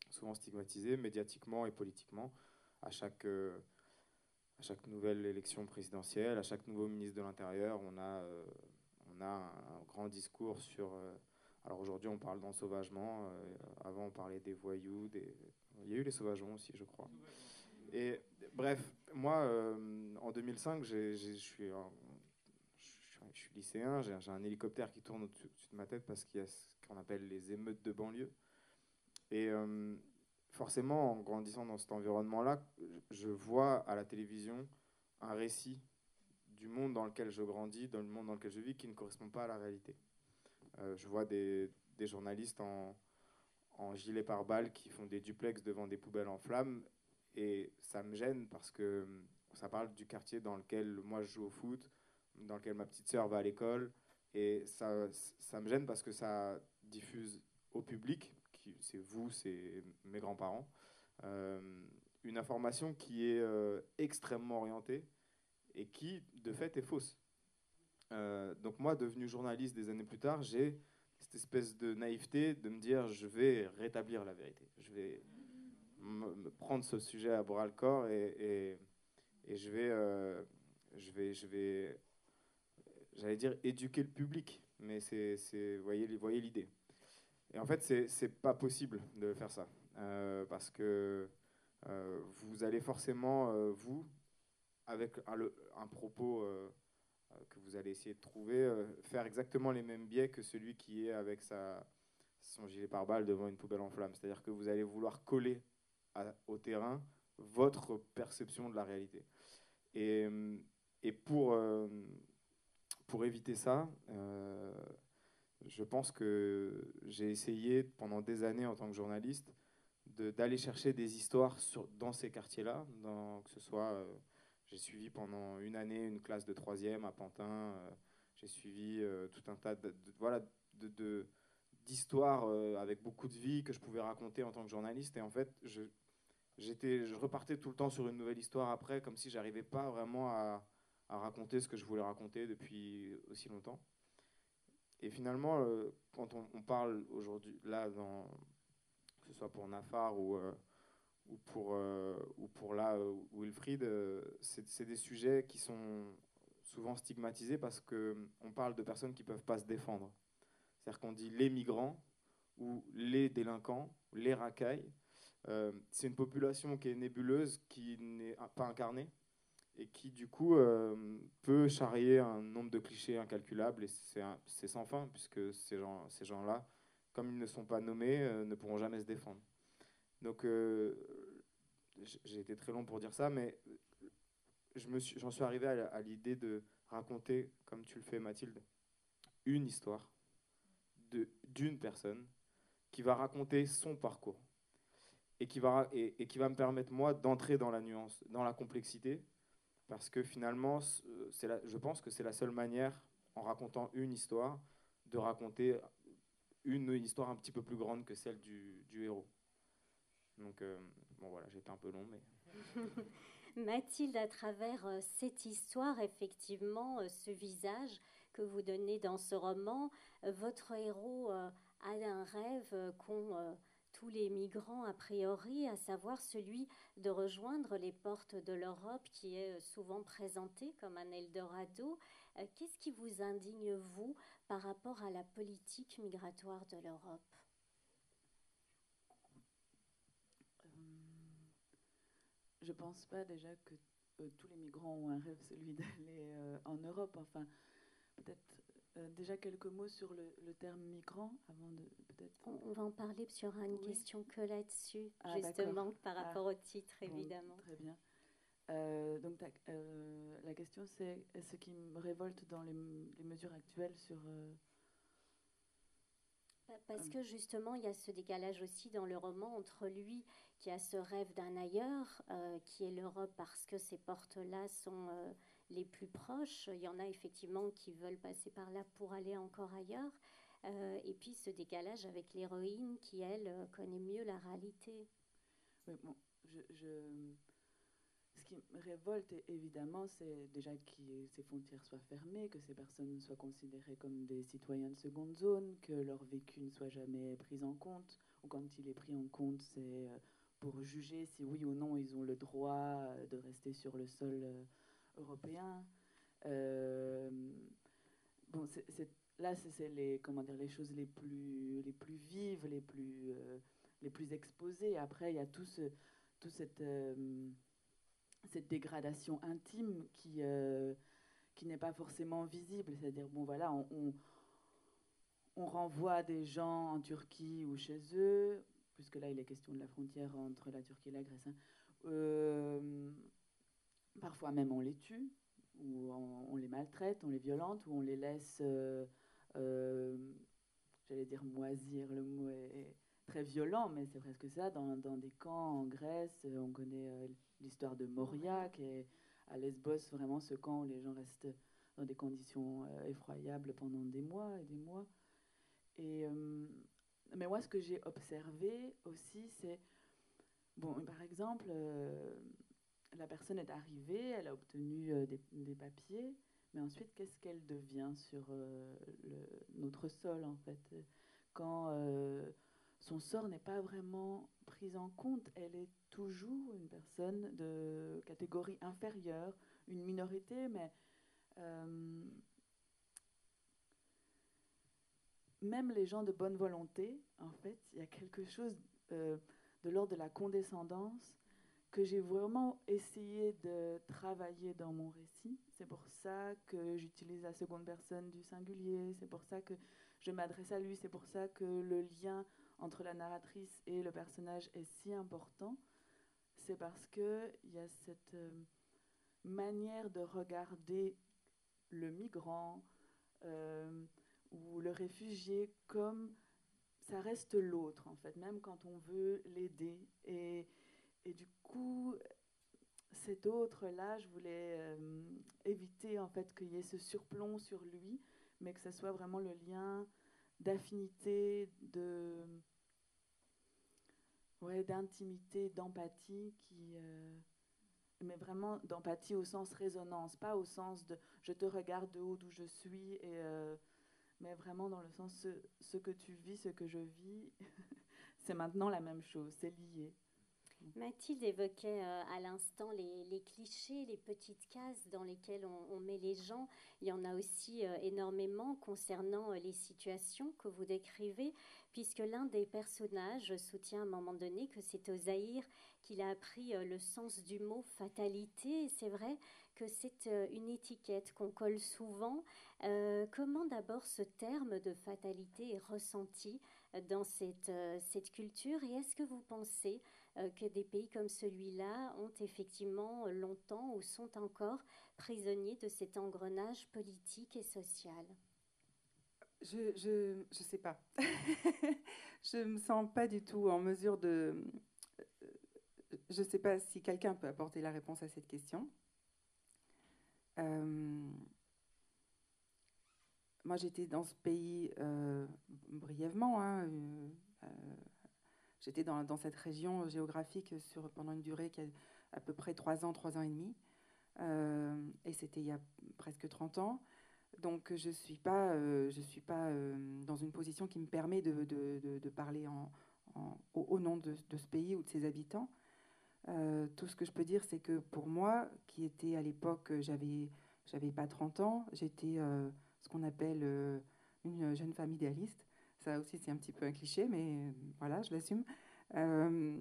souvent stigmatisés médiatiquement et politiquement à chaque, à chaque nouvelle élection présidentielle, à chaque nouveau ministre de l'Intérieur. On a, on a un, grand discours sur alors aujourd'hui, on parle d'ensauvagement. Euh, avant, on parlait des voyous. Il y a eu les sauvagements aussi, je crois. Et bref, moi, en 2005, je suis je suis lycéen, j'ai un hélicoptère qui tourne au-dessus de ma tête parce qu'il y a ce qu'on appelle les émeutes de banlieue. Et euh, forcément, en grandissant dans cet environnement-là, je vois à la télévision un récit du monde dans lequel je grandis, dans le monde dans lequel je vis, qui ne correspond pas à la réalité. Euh, je vois des, journalistes en, en, gilet pare-balles qui font des duplex devant des poubelles en flammes, et ça me gêne parce que ça parle du quartier dans lequel moi je joue au foot, dans lequel ma petite sœur va à l'école, et ça, me gêne parce que ça diffuse au public, c'est vous, c'est mes grands-parents, euh, une information qui est euh, extrêmement orientée et qui, de fait, est fausse. Euh, donc moi, devenu journaliste des années plus tard, j'ai cette espèce de naïveté de me dire je vais rétablir la vérité, je vais prendre ce sujet à bras le corps et, je vais, je vais, je vais j'allais dire éduquer le public, mais c'est, voyez, voyez l'idée. Et en fait, c'est pas possible de faire ça, euh, parce que euh, vous allez forcément, euh, vous, avec un propos que vous allez essayer de trouver, faire exactement les mêmes biais que celui qui est avec sa, son gilet pare-balles devant une poubelle en flammes. C'est-à-dire que vous allez vouloir coller au terrain votre perception de la réalité. Et, et pour pour éviter ça, euh, je pense que j'ai essayé pendant des années en tant que journaliste d'aller chercher des histoires sur, dans ces quartiers-là, que ce soit, euh, j'ai suivi pendant une année une classe de troisième à Pantin, euh, j'ai suivi tout un tas de, voilà, de, d'histoires avec beaucoup de vie que je pouvais raconter en tant que journaliste. Et en fait, je, j'étais, je repartais tout le temps sur une nouvelle histoire après, comme si j'arrivais pas vraiment à, raconter ce que je voulais raconter depuis aussi longtemps. Et finalement, euh, quand on, parle aujourd'hui, là, que ce soit pour Nafar ou, euh, ou, pour, euh, ou pour là, Wilfried, c'est des sujets qui sont souvent stigmatisés parce qu'on parle de personnes qui ne peuvent pas se défendre. C'est-à-dire qu'on dit les migrants ou les délinquants, les racailles. c'est une population qui est nébuleuse, qui n'est pas incarnée et qui du coup euh, peut charrier un nombre de clichés incalculables et c'est sans fin puisque ces gens ces gens comme ils ne sont pas nommés euh, ne pourront jamais se défendre donc euh, j'ai été très long pour dire ça mais j'en suis arrivé à, l'idée de raconter comme tu le fais Mathilde une histoire d'une personne qui va raconter son parcours et qui va et qui va me permettre moi d'entrer dans la nuance dans la complexité parce que finalement, la, je pense que c'est la seule manière, en racontant une histoire, de raconter une, histoire un petit peu plus grande que celle du, du héros. Donc, euh, bon voilà, j'étais un peu long, mais... Mathilde, à travers euh, cette histoire, effectivement, euh, ce visage que vous donnez dans ce roman, votre héros a un rêve qu'on tous les migrants a priori, à savoir celui de rejoindre les portes de l'Europe qui est souvent présenté comme un Eldorado. Euh, qu'est-ce qui vous indigne, vous, par rapport à la politique migratoire de l'Europe? Je ne pense pas déjà que euh, tous les migrants ont un rêve, celui d'aller en Europe. Enfin, peut-être euh, déjà quelques mots sur le, terme migrant avant de peut-être. On, va en parler sur une question que là-dessus, ah, justement, par ah. rapport au titre, évidemment. très bien. Euh, donc euh, la question c'est ce qui me révolte dans les, mesures actuelles sur. Parce que justement, il y a ce décalage aussi dans le roman entre lui qui a ce rêve d'un ailleurs, qui est l'Europe parce que ces portes-là sont les plus proches. Il y en a effectivement qui veulent passer par là pour aller encore ailleurs. Euh, et puis ce décalage avec l'héroïne qui, elle, euh, connaît mieux la réalité. bon, je, qui me révolte, évidemment, c'est déjà que ces frontières soient fermées, que ces personnes soient considérées comme des citoyens de seconde zone, que leur vécu ne soit jamais pris en compte, ou quand il est pris en compte, c'est euh, pour juger si oui ou non ils ont le droit de rester sur le sol européen. Euh, bon, là, c'est les, comment dire, les choses les plus, les plus vives, les plus, euh, les plus exposées. Après, il y a tout, ce, tout cette, euh, cette dégradation intime qui, qui n'est pas forcément visible. C'est-à-dire, bon, voilà, on, on, renvoie des gens en Turquie ou chez eux, puisque là, il est question de la frontière entre la Turquie et la Grèce. Hein. parfois même, on les tue, ou on, les maltraite, on les violente, ou on les laisse j'allais dire moisir, le mot est, très violent, mais c'est presque ça, dans, dans, des camps en Grèce, euh, on connaît euh, l'histoire de Moria, qui est à Lesbos, vraiment ce camp où les gens restent dans des conditions euh, effroyables pendant des mois et des mois. Et, mais moi, ce que j'ai observé aussi, c'est, bon, par exemple, la personne est arrivée, elle a obtenu des, papiers, mais ensuite, qu'est-ce qu'elle devient sur euh, notre sol, en fait? Quand euh, son sort n'est pas vraiment pris en compte, elle est toujours une personne de catégorie inférieure, une minorité, mais euh, même les gens de bonne volonté, en fait, il y a quelque chose de l'ordre de la condescendance que j'ai vraiment essayé de travailler dans mon récit. C'est pour ça que j'utilise la seconde personne du singulier, c'est pour ça que je m'adresse à lui, c'est pour ça que le lien entre la narratrice et le personnage est si important. C'est parce qu'il y a cette euh, manière de regarder le migrant euh, ou le réfugié comme ça reste l'autre, en fait, même quand on veut l'aider. Et et du coup, cet autre-là, je voulais euh, éviter en fait qu'il y ait ce surplomb sur lui, mais que ce soit vraiment le lien d'affinité, de ouais, d'intimité, d'empathie qui euh, mais vraiment d'empathie au sens résonance, pas au sens de je te regarde de haut d'où je suis, euh, mais vraiment dans le sens ce que tu vis, ce que je vis, c'est maintenant la même chose, c'est lié. Mathilde évoquait euh, à l'instant les, clichés, les petites cases dans lesquelles on, met les gens. Il y en a aussi euh, énormément concernant euh, les situations que vous décrivez, puisque l'un des personnages soutient à un moment donné que c'est au Zahir qu'il a appris le sens du mot fatalité. C'est vrai que c'est une étiquette qu'on colle souvent. comment d'abord ce terme de fatalité est ressenti dans cette, cette culture? Et est-ce que vous pensez que des pays comme celui-là ont effectivement longtemps ou sont encore prisonniers de cet engrenage politique et social Je ne je, sais pas. je ne me sens pas du tout en mesure de... Je ne sais pas si quelqu'un peut apporter la réponse à cette question. Euh, moi, j'étais dans ce pays euh, brièvement, hein, J'étais dans, cette région géographique pendant une durée qui a à peu près trois ans, trois ans et demi. Euh, et c'était il y a presque 30 ans. Donc je ne suis pas, euh, je suis pas euh, dans une position qui me permet de, parler en, au, nom de, ce pays ou de ses habitants. tout ce que je peux dire, c'est que pour moi, qui était à l'époque, j'avais, j'avais pas 30 ans, j'étais ce qu'on appelle une jeune femme idéaliste. Ça aussi, c'est un petit peu un cliché, mais voilà, je l'assume. Euh,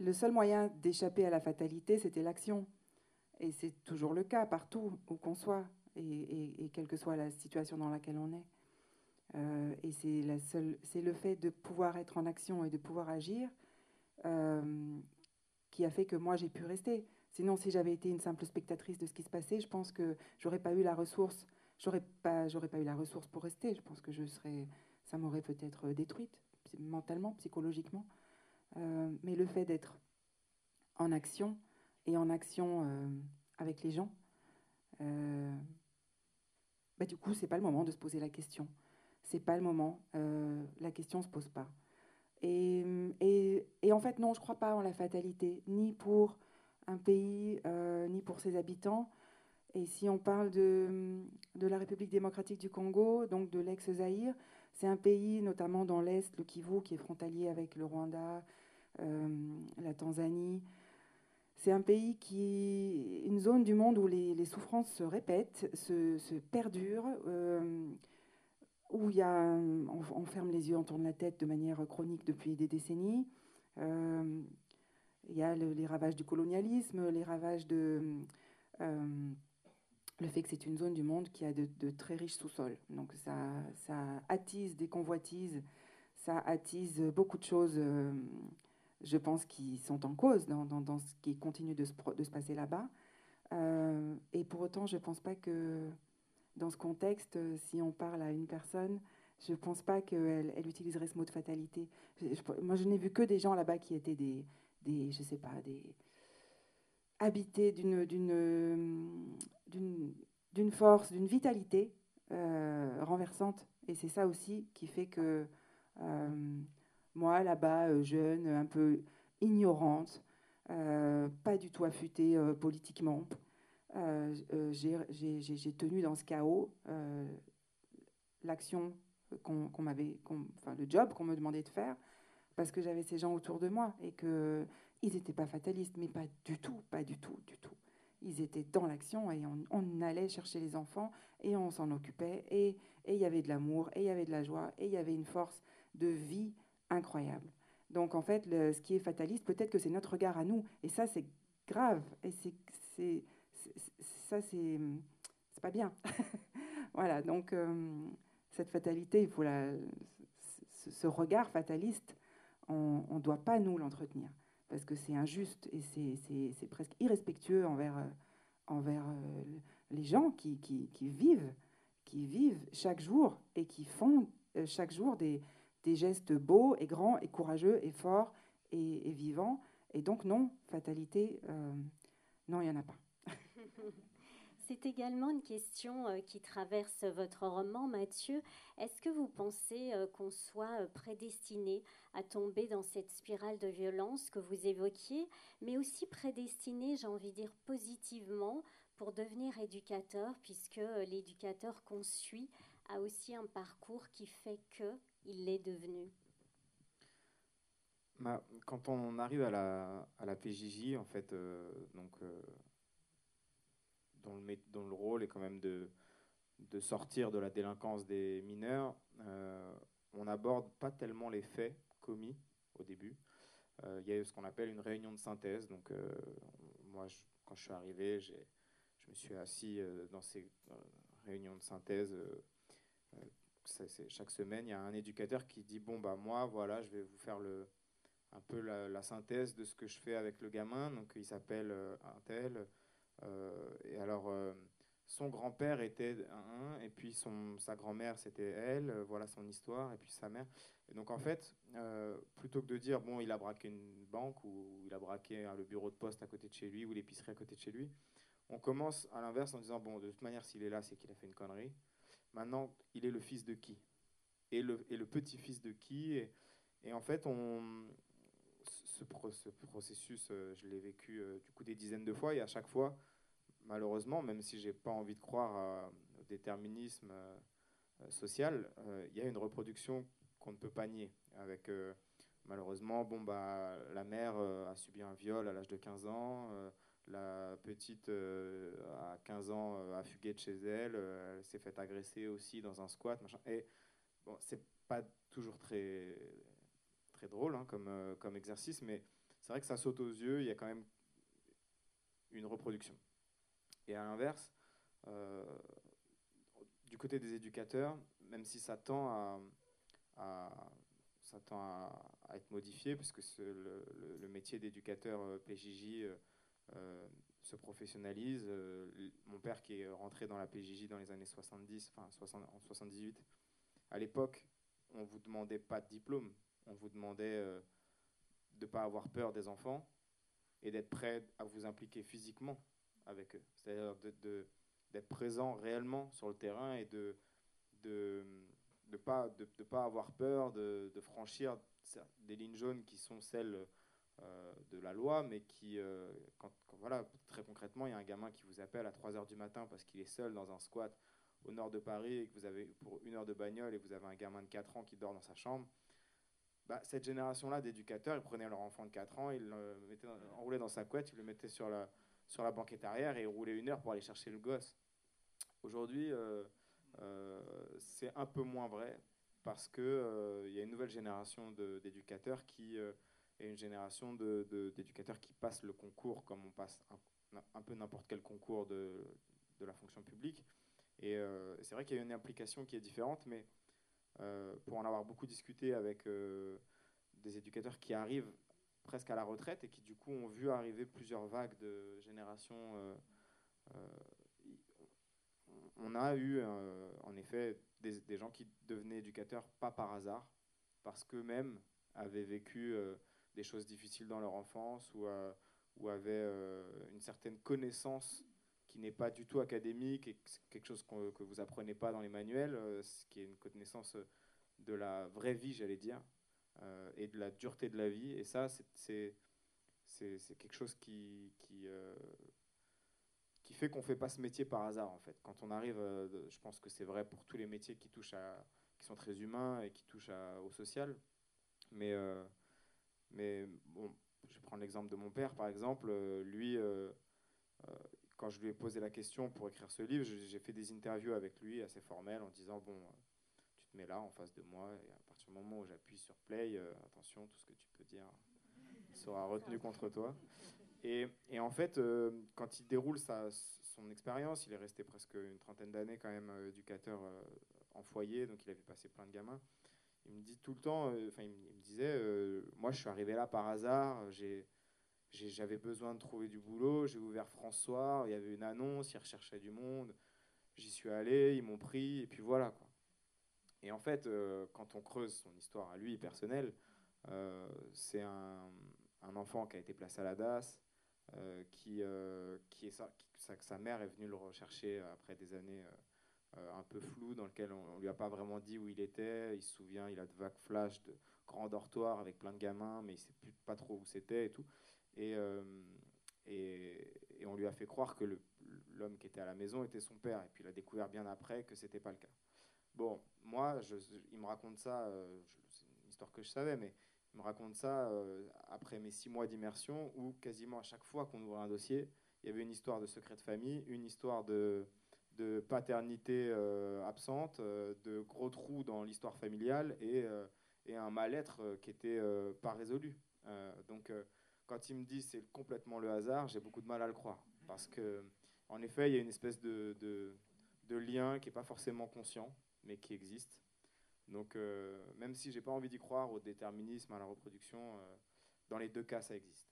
le seul moyen d'échapper à la fatalité, c'était l'action. Et c'est toujours le cas partout où qu'on soit, et, quelle que soit la situation dans laquelle on est. Euh, et c'est le fait de pouvoir être en action et de pouvoir agir euh, qui a fait que moi j'ai pu rester. Sinon, si j'avais été une simple spectatrice de ce qui se passait, je pense que j'aurais pas eu la ressource j'aurais pas, j'aurais pas eu la ressource pour rester. Je pense que je serais, ça m'aurait peut-être détruite mentalement, psychologiquement. Euh, mais le fait d'être en action et en action euh, avec les gens, euh, bah, du coup, c'est pas le moment de se poser la question. C'est pas le moment. la question se pose pas. Et, et, et, en fait, non, je crois pas en la fatalité, ni pour un pays, ni pour ses habitants. Et si on parle de, la République démocratique du Congo, donc de l'ex-Zaïre, c'est un pays, notamment dans l'Est, le Kivu, qui est frontalier avec le Rwanda, euh, la Tanzanie. C'est un pays qui, une zone du monde où les, souffrances se répètent, se, se perdurent, euh, où il y a, on, ferme les yeux, on tourne la tête de manière chronique depuis des décennies. Euh, il y a les ravages du colonialisme, les ravages de le fait que c'est une zone du monde qui a de, très riches sous-sols. Donc ça, ça, attise des convoitises, ça attise beaucoup de choses, euh, je pense, qui sont en cause dans, dans, ce qui continue de se, de se passer là-bas. Euh, et pour autant, je ne pense pas que dans ce contexte, si on parle à une personne, je ne pense pas qu'elle elle utiliserait ce mot de fatalité. moi, je n'ai vu que des gens là-bas qui étaient des, des, je sais pas, des habités d'une d'une force, d'une vitalité euh, renversante. Et c'est ça aussi qui fait que euh, moi, là-bas, euh, jeune, un peu ignorante, pas du tout affûtée politiquement, j'ai tenu dans ce chaos l'action qu'on m'avait, enfin le job qu'on me demandait de faire, parce que j'avais ces gens autour de moi et que ils n'étaient pas fatalistes, mais pas du tout, pas du tout, du tout. Ils étaient dans l'action et on, allait chercher les enfants et on s'en occupait. Et il y avait de l'amour et il y avait de la joie et il y avait une force de vie incroyable. Donc en fait, ce qui est fataliste, peut-être que c'est notre regard à nous. Et ça c'est grave. Et c'est ça c'est c'est pas bien. voilà, donc euh, cette fatalité, ce, regard fataliste, on ne doit pas nous l'entretenir parce que c'est injuste et c'est presque irrespectueux envers, euh, euh, les gens qui, vivent, qui vivent chaque jour et qui font euh, chaque jour des, des, gestes beaux et grands et courageux et forts et, vivants. Et donc non, fatalité, non, il n'y en a pas. C'est également une question euh, qui traverse votre roman, Mathieu. Est-ce que vous pensez euh, qu'on soit euh, prédestiné à tomber dans cette spirale de violence que vous évoquiez, mais aussi prédestiné, j'ai envie de dire positivement, pour devenir éducateur, puisque l'éducateur qu'on suit a aussi un parcours qui fait qu'il l'est devenu? Bah, quand on arrive à la, à la PJJ, en fait, donc dont le, rôle est quand même de, sortir de la délinquance des mineurs, euh, on n'aborde pas tellement les faits commis au début. Euh, il y a ce qu'on appelle une réunion de synthèse. Donc, euh, moi, quand je suis arrivé, je me suis assis dans ces réunions de synthèse. chaque semaine, il y a un éducateur qui dit Bon, bah, moi, voilà, je vais vous faire le, un peu la, synthèse de ce que je fais avec le gamin. Donc, il s'appelle un tel euh, et alors, euh, son grand-père était un, et puis son, sa grand-mère c'était elle, euh, voilà son histoire, et puis sa mère. Et donc en fait, plutôt que de dire bon, il a braqué une banque ou il a braqué le bureau de poste à côté de chez lui ou l'épicerie à côté de chez lui, on commence à l'inverse en disant bon, de toute manière, s'il est là, c'est qu'il a fait une connerie. Maintenant, il est le fils de qui? Et le, et le petit-fils de qui? Et, et, en fait, on, ce, processus, euh, je l'ai vécu euh, du coup des dizaines de fois et à chaque fois, malheureusement, même si j'ai pas envie de croire au déterminisme euh, social, il y a une reproduction qu'on ne peut pas nier. Avec malheureusement, bon bah la mère a subi un viol à l'âge de 15 ans. La petite, à 15 ans, a fugué de chez elle. elle s'est fait agresser aussi dans un squat. Machin. Et bon, c'est pas toujours très, drôle hein, comme, euh, comme exercice, mais c'est vrai que ça saute aux yeux, il y a quand même une reproduction. Et à l'inverse, euh, du côté des éducateurs, même si ça tend à, être modifié, parce que le, métier d'éducateur euh, PJJ se professionnalise. mon père qui est rentré dans la PJJ dans les années 70, enfin 60, en 78, à l'époque, on vous demandait pas de diplôme, on vous demandait euh, de ne pas avoir peur des enfants et d'être prêt à vous impliquer physiquement avec eux. C'est-à-dire d'être présent réellement sur le terrain et de ne pas, avoir peur de, franchir des lignes jaunes qui sont celles euh, de la loi, mais qui, euh, quand, voilà, très concrètement, il y a un gamin qui vous appelle à 3 heures du matin parce qu'il est seul dans un squat au nord de Paris et que vous avez pour une heure de bagnole et vous avez un gamin de 4 ans qui dort dans sa chambre, bah, cette génération-là d'éducateurs, ils prenaient leur enfant de 4 ans, ils le mettaient enroulaient dans sa couette, ils le mettaient sur la, sur la banquette arrière et roulaient une heure pour aller chercher le gosse. Aujourd'hui, euh, euh, c'est un peu moins vrai parce qu'il euh, y a une nouvelle génération d'éducateurs qui, et une génération d'éducateurs qui passent le concours comme on passe un, peu n'importe quel concours de, de, la fonction publique. Et c'est vrai qu'il y a une implication qui est différente, mais pour en avoir beaucoup discuté avec des éducateurs qui arrivent presque à la retraite et qui du coup ont vu arriver plusieurs vagues de générations. Euh, euh, on a eu euh, en effet des, gens qui devenaient éducateurs pas par hasard, parce qu'eux-mêmes avaient vécu des choses difficiles dans leur enfance ou, ou avaient une certaine connaissance qui n'est pas du tout académique et quelque chose que vous apprenez pas dans les manuels, ce qui est une connaissance de la vraie vie, j'allais dire. Euh, et de la dureté de la vie. Et ça, c'est quelque chose qui, qui, euh, qui fait qu'on ne fait pas ce métier par hasard, en fait. Quand on arrive, euh, je pense que c'est vrai pour tous les métiers qui, touchent à, qui sont très humains et qui touchent au social. Mais, mais bon, je vais prendre l'exemple de mon père, par exemple. lui, quand je lui ai posé la question pour écrire ce livre, j'ai fait des interviews avec lui assez formelles en disant, bon, mets là en face de moi, et au moment où j'appuie sur play, euh, attention, tout ce que tu peux dire sera retenu contre toi. Et, et en fait, euh, quand il déroule sa, son expérience, il est resté presque une trentaine d'années quand même euh, éducateur en foyer, donc il avait passé plein de gamins. Il me dit tout le temps, enfin il, me disait, moi je suis arrivé là par hasard, j'avais besoin de trouver du boulot, j'ai ouvert François, il y avait une annonce, il recherchait du monde, j'y suis allé, ils m'ont pris, et puis voilà quoi. Et en fait, euh, quand on creuse son histoire à lui, personnelle, euh, c'est un, enfant qui a été placé à la DAS, euh, qui, qui est ça, sa, mère est venue le rechercher après des années un peu floues, dans lesquelles on, ne lui a pas vraiment dit où il était. Il se souvient, il a de vagues flashs de grands dortoirs avec plein de gamins, mais il sait plus, pas trop où c'était et tout. Et, et, et, on lui a fait croire que l'homme qui était à la maison était son père. Et puis il a découvert bien après que c'était pas le cas. Bon, moi, il me raconte ça, euh, c'est une histoire que je savais, mais il me raconte ça euh, après mes six mois d'immersion où quasiment à chaque fois qu'on ouvrait un dossier, il y avait une histoire de secret de famille, une histoire de, paternité euh, absente, de gros trous dans l'histoire familiale et, un mal-être qui n'était pas résolu. donc, quand il me dit c'est complètement le hasard, j'ai beaucoup de mal à le croire. Parce que, en effet, il y a une espèce de, de lien qui n'est pas forcément conscient mais qui existe. Donc, euh, même si j'ai pas envie d'y croire au déterminisme, à la reproduction, euh, dans les deux cas, ça existe.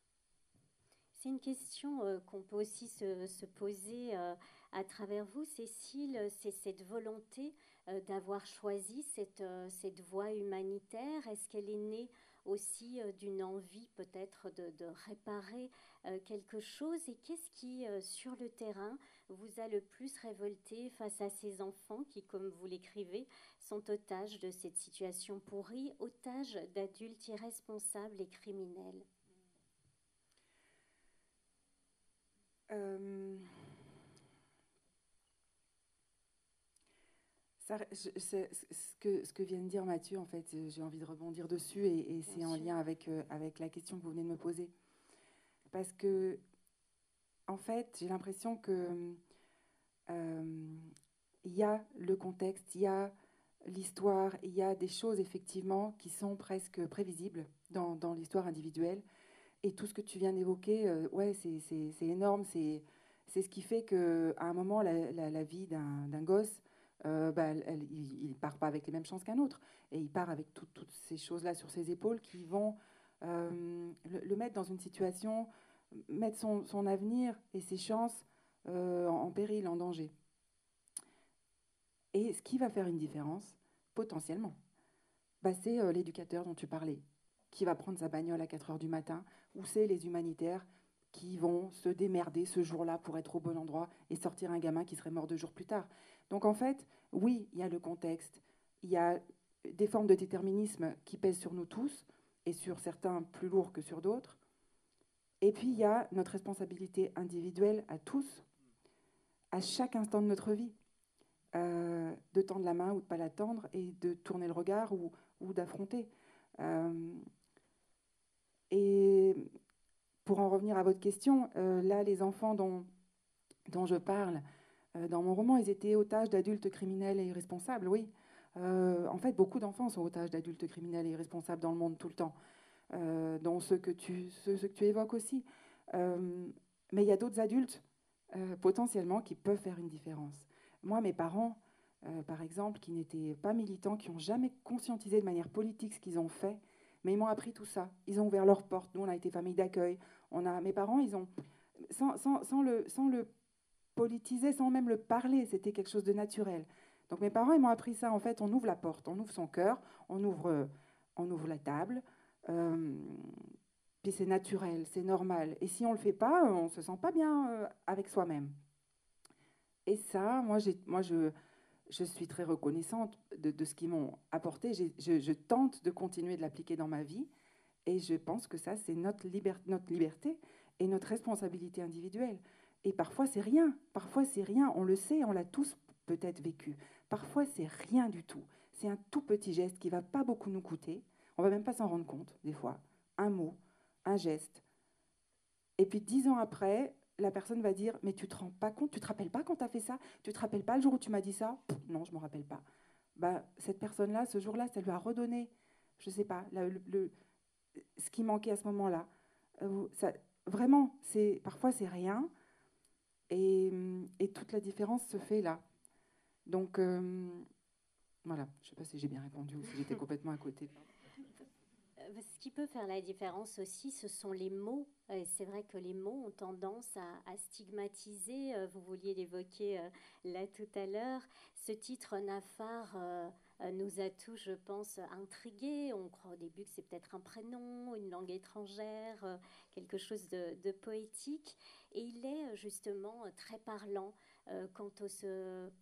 C'est une question euh, qu'on peut aussi se, se poser à travers vous, Cécile. C'est cette volonté d'avoir choisi cette, cette voie humanitaire. Est-ce qu'elle est née aussi d'une envie peut-être de, réparer quelque chose. Et qu'est-ce qui, sur le terrain, vous a le plus révolté face à ces enfants qui, comme vous l'écrivez, sont otages de cette situation pourrie, otages d'adultes irresponsables et criminels? Euh, ce, que, ce que vient de dire Mathieu, en fait, j'ai envie de rebondir dessus et, c'est en lien avec, euh, avec la question que vous venez de me poser. Parce que en fait, j'ai l'impression que euh, il y a le contexte, il y a l'histoire, il y a des choses effectivement qui sont presque prévisibles dans, dans l'histoire individuelle. Et tout ce que tu viens d'évoquer, euh, ouais, c'est énorme. C'est ce qui fait qu'à un moment, la, la, vie d'un gosse, euh, bah, il ne part pas avec les mêmes chances qu'un autre. Et il part avec toutes ces choses-là sur ses épaules qui vont le, le, mettre dans une situation mettre son, avenir et ses chances euh, en péril, en danger. Et ce qui va faire une différence, potentiellement, bah, c'est euh, l'éducateur dont tu parlais, qui va prendre sa bagnole à 4 heures du matin, ou c'est les humanitaires qui vont se démerder ce jour-là pour être au bon endroit et sortir un gamin qui serait mort deux jours plus tard. Donc en fait, oui, il y a le contexte, il y a des formes de déterminisme qui pèsent sur nous tous, et sur certains plus lourds que sur d'autres, et puis, il y a notre responsabilité individuelle à tous, à chaque instant de notre vie, euh, de tendre la main ou de ne pas la tendre et de tourner le regard ou, d'affronter. Euh, et pour en revenir à votre question, euh, là, les enfants dont, dont je parle dans mon roman, ils étaient otages d'adultes criminels et irresponsables, oui. en fait, beaucoup d'enfants sont otages d'adultes criminels et irresponsables dans le monde tout le temps. dont ceux que, tu, ceux, que tu évoques aussi. mais il y a d'autres adultes potentiellement qui peuvent faire une différence. Moi, mes parents, par exemple, qui n'étaient pas militants, qui n'ont jamais conscientisé de manière politique ce qu'ils ont fait, mais ils m'ont appris tout ça. Ils ont ouvert leurs portes. Nous, on a été famille d'accueil. On a, mes parents, ils ont, sans, sans, sans, le, sans le politiser, sans même le parler, c'était quelque chose de naturel. Donc mes parents, ils m'ont appris ça. En fait, on ouvre la porte, on ouvre son cœur, on ouvre, on ouvre la table. Euh, puis c'est naturel, c'est normal. Et si on ne le fait pas, on ne se sent pas bien euh, avec soi-même. Et ça, moi, moi je, je suis très reconnaissante de, ce qu'ils m'ont apporté. Je, tente de continuer de l'appliquer dans ma vie. Et je pense que ça, c'est notre, notre liberté et notre responsabilité individuelle. Et parfois, c'est rien. Parfois, c'est rien. On le sait, on l'a tous peut-être vécu. Parfois, c'est rien du tout. C'est un tout petit geste qui va pas beaucoup nous coûter. On va même pas s'en rendre compte, des fois. Un mot, un geste. Et puis, dix ans après, la personne va dire Mais tu te rends pas compte Tu te rappelles pas quand tu as fait ça? Tu te rappelles pas le jour où tu m'as dit ça? Non, je me rappelle pas. Bah, cette personne-là, ce jour-là, ça lui a redonné, je sais pas, le, ce qui manquait à ce moment-là. Euh, vraiment, c'est parfois c'est rien, et, toute la différence se fait là. Donc euh, voilà, je sais pas si j'ai bien répondu ou si j'étais complètement à côté. Euh, ce qui peut faire la différence aussi, ce sont les mots. C'est vrai que les mots ont tendance à, stigmatiser. Euh, vous vouliez l'évoquer euh, là tout à l'heure. Ce titre Nafar nous a tous, je pense, intrigués. On croit au début que c'est peut-être un prénom, une langue étrangère, quelque chose de, poétique. Et il est justement très parlant quant au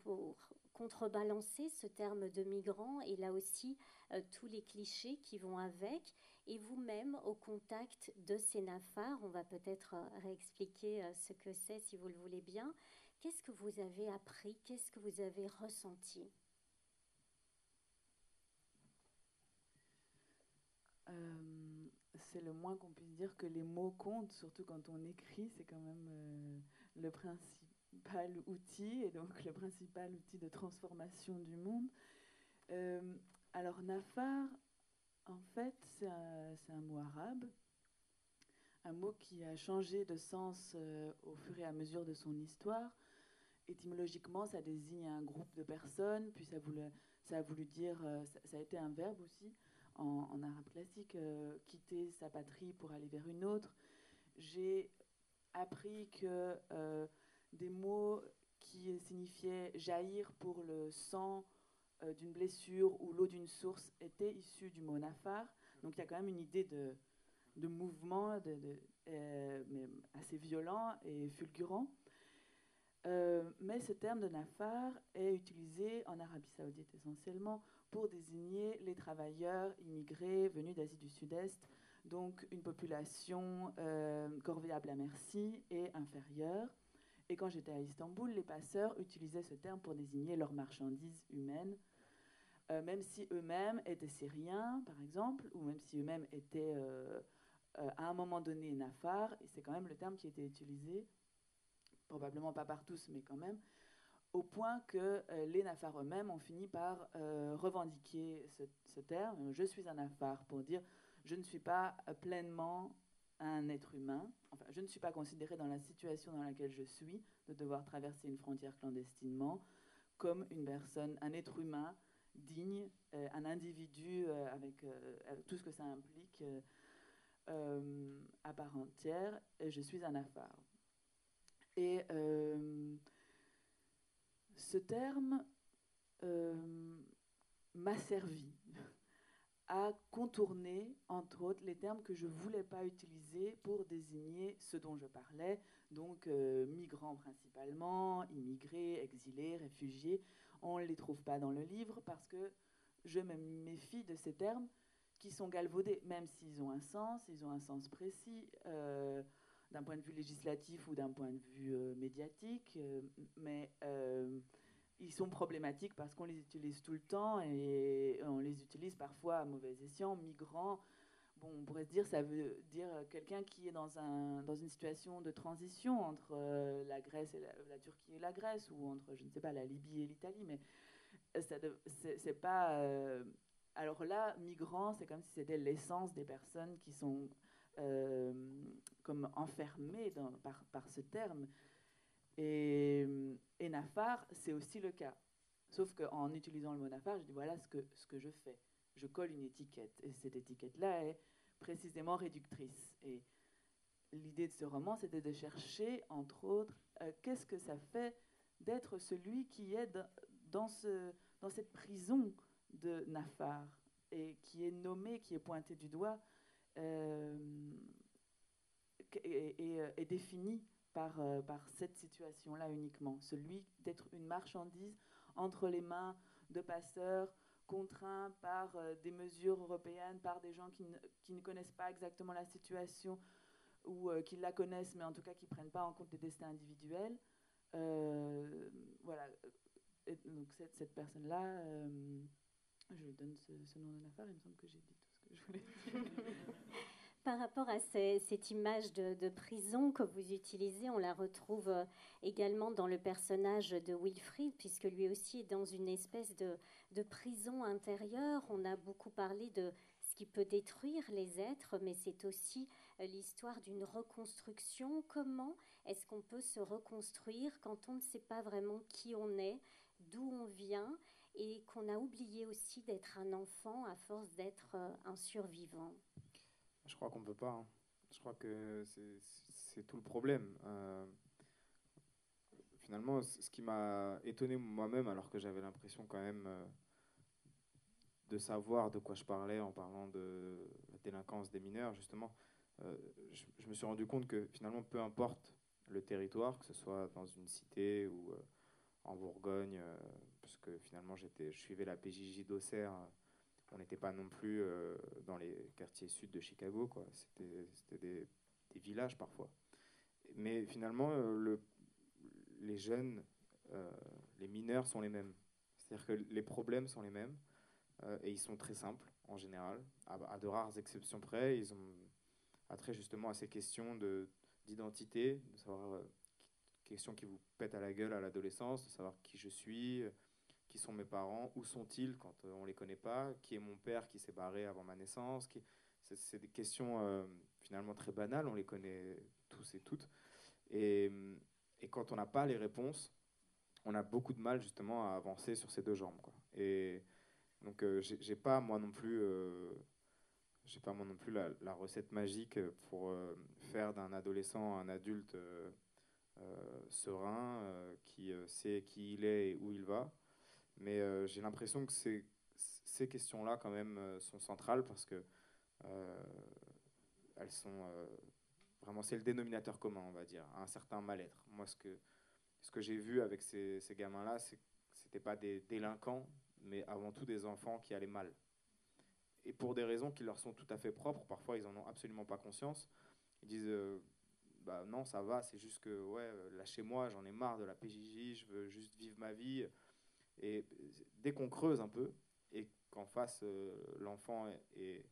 pour contrebalancer ce terme de migrant et là aussi euh, tous les clichés qui vont avec. Et vous-même, au contact de ces nafars, on va peut-être euh, réexpliquer euh, ce que c'est si vous le voulez bien. Qu'est-ce que vous avez appris? Qu'est-ce que vous avez ressenti? C'est le moins qu'on puisse dire que les mots comptent, surtout quand on écrit, c'est quand même le principal outil, et donc le principal outil de transformation du monde. Alors Nafar, en fait, c'est un, mot arabe, un mot qui a changé de sens euh, au fur et à mesure de son histoire. Étymologiquement, ça désigne un groupe de personnes, puis ça, a voulu dire, euh, ça, a été un verbe aussi en, arabe classique, euh, quitter sa patrie pour aller vers une autre. J'ai appris que des mots qui signifiaient jaillir pour le sang, euh, d'une blessure ou l'eau d'une source était issue du mot nafar. Donc il y a quand même une idée de, de mouvement de, euh, mais assez violent et fulgurant. Euh, mais ce terme de nafar est utilisé en Arabie saoudite essentiellement pour désigner les travailleurs immigrés venus d'Asie du Sud-Est, donc une population corvéable à merci et inférieure. Et quand j'étais à Istanbul, les passeurs utilisaient ce terme pour désigner leurs marchandises humaines euh, même si eux-mêmes étaient syriens, par exemple, ou même si eux-mêmes étaient euh, euh, à un moment donné nafar, et c'est quand même le terme qui était utilisé, probablement pas par tous, mais quand même, au point que les nafars eux-mêmes ont fini par revendiquer ce, terme. Je suis un nafar pour dire je ne suis pas pleinement un être humain, enfin, je ne suis pas considéré dans la situation dans laquelle je suis, de devoir traverser une frontière clandestinement, comme une personne, un être humain digne, euh, un individu euh, avec, euh, avec, tout ce que ça implique à part entière, je suis un affaire. Et ce terme m'a servi à contourner, entre autres, les termes que je ne voulais pas utiliser pour désigner ce dont je parlais, donc migrants principalement, immigrés, exilés, réfugiés, on ne les trouve pas dans le livre parce que je me méfie de ces termes qui sont galvaudés, même s'ils ont un sens, ils ont un sens précis, euh, d'un point de vue législatif ou d'un point de vue euh, médiatique, euh, mais ils sont problématiques parce qu'on les utilise tout le temps et on les utilise parfois à mauvais escient, migrants, bon, on pourrait se dire, ça veut dire quelqu'un qui est dans, un, dans une situation de transition entre euh, la Grèce et la, Turquie et la Grèce, ou entre, je ne sais pas, la Libye et l'Italie, mais c'est pas euh, alors là, migrants, c'est comme si c'était l'essence des personnes qui sont comme enfermées par, par, ce terme. Et, Nafar, c'est aussi le cas. Sauf qu'en utilisant le mot Nafar, je dis voilà ce que, je fais. Je colle une étiquette. Et cette étiquette-là est précisément réductrice. Et l'idée de ce roman, c'était de chercher, entre autres, euh, qu'est-ce que ça fait d'être celui qui est dans, ce, dans cette prison de Nafar et qui est nommé, qui est pointé du doigt euh, et, et, défini par, euh, par cette situation-là uniquement. Celui d'être une marchandise entre les mains de passeurs contraints par des mesures européennes, par des gens qui ne, qui ne connaissent pas exactement la situation ou euh, qui la connaissent, mais en tout cas qui ne prennent pas en compte des destins individuels. Euh, voilà. donc cette, cette personne-là, euh, je lui donne ce, ce nom de affaire, il me semble que j'ai dit tout ce que je voulais dire. Par rapport à cette image de, prison que vous utilisez, on la retrouve également dans le personnage de Wilfried, puisque lui aussi est dans une espèce de, prison intérieure. On a beaucoup parlé de ce qui peut détruire les êtres, mais c'est aussi l'histoire d'une reconstruction. Comment est-ce qu'on peut se reconstruire quand on ne sait pas vraiment qui on est, d'où on vient, et qu'on a oublié aussi d'être un enfant à force d'être euh, un survivant? Je crois qu'on ne peut pas. Hein. Je crois que c'est tout le problème. Euh, finalement, ce qui m'a étonné moi-même, alors que j'avais l'impression quand même euh, de savoir de quoi je parlais en parlant de la délinquance des mineurs, justement, euh, je, me suis rendu compte que finalement, peu importe le territoire, que ce soit dans une cité ou en Bourgogne, parce que finalement, je suivais la PJJ d'Auxerre, on n'était pas non plus dans les quartiers sud de Chicago, quoi. C'était, des, villages parfois. Mais finalement, le, les jeunes, les mineurs sont les mêmes. C'est-à-dire que les problèmes sont les mêmes et ils sont très simples en général, à, de rares exceptions près. Ils ont trait justement à ces questions d'identité, de, savoir euh, questions qui vous pètent à la gueule à l'adolescence, de savoir qui je suis, euh, qui sont mes parents, où sont-ils quand euh, on ne les connaît pas, qui est mon père qui s'est barré avant ma naissance. C'est des questions finalement très banales, on les connaît tous et toutes. Et, quand on n'a pas les réponses, on a beaucoup de mal justement à avancer sur ces deux jambes. Et donc j'ai pas moi non plus pas moi non plus la, recette magique pour euh, faire d'un adolescent un adulte euh, euh, serein, qui sait qui il est et où il va. Mais j'ai l'impression que ces, questions-là, quand même, sont centrales parce que elles sont vraiment, c'est le dénominateur commun, on va dire, un certain mal-être. Moi, ce que, ce que j'ai vu avec ces, gamins-là, c'est c'était pas des délinquants, mais avant tout des enfants qui allaient mal et pour des raisons qui leur sont tout à fait propres. Parfois, ils en ont absolument pas conscience. Ils disent euh, bah non, ça va, c'est juste que ouais, euh, lâchez-moi, j'en ai marre de la PJJ, je veux juste vivre ma vie. Et dès qu'on creuse un peu et qu'en face euh, l'enfant est,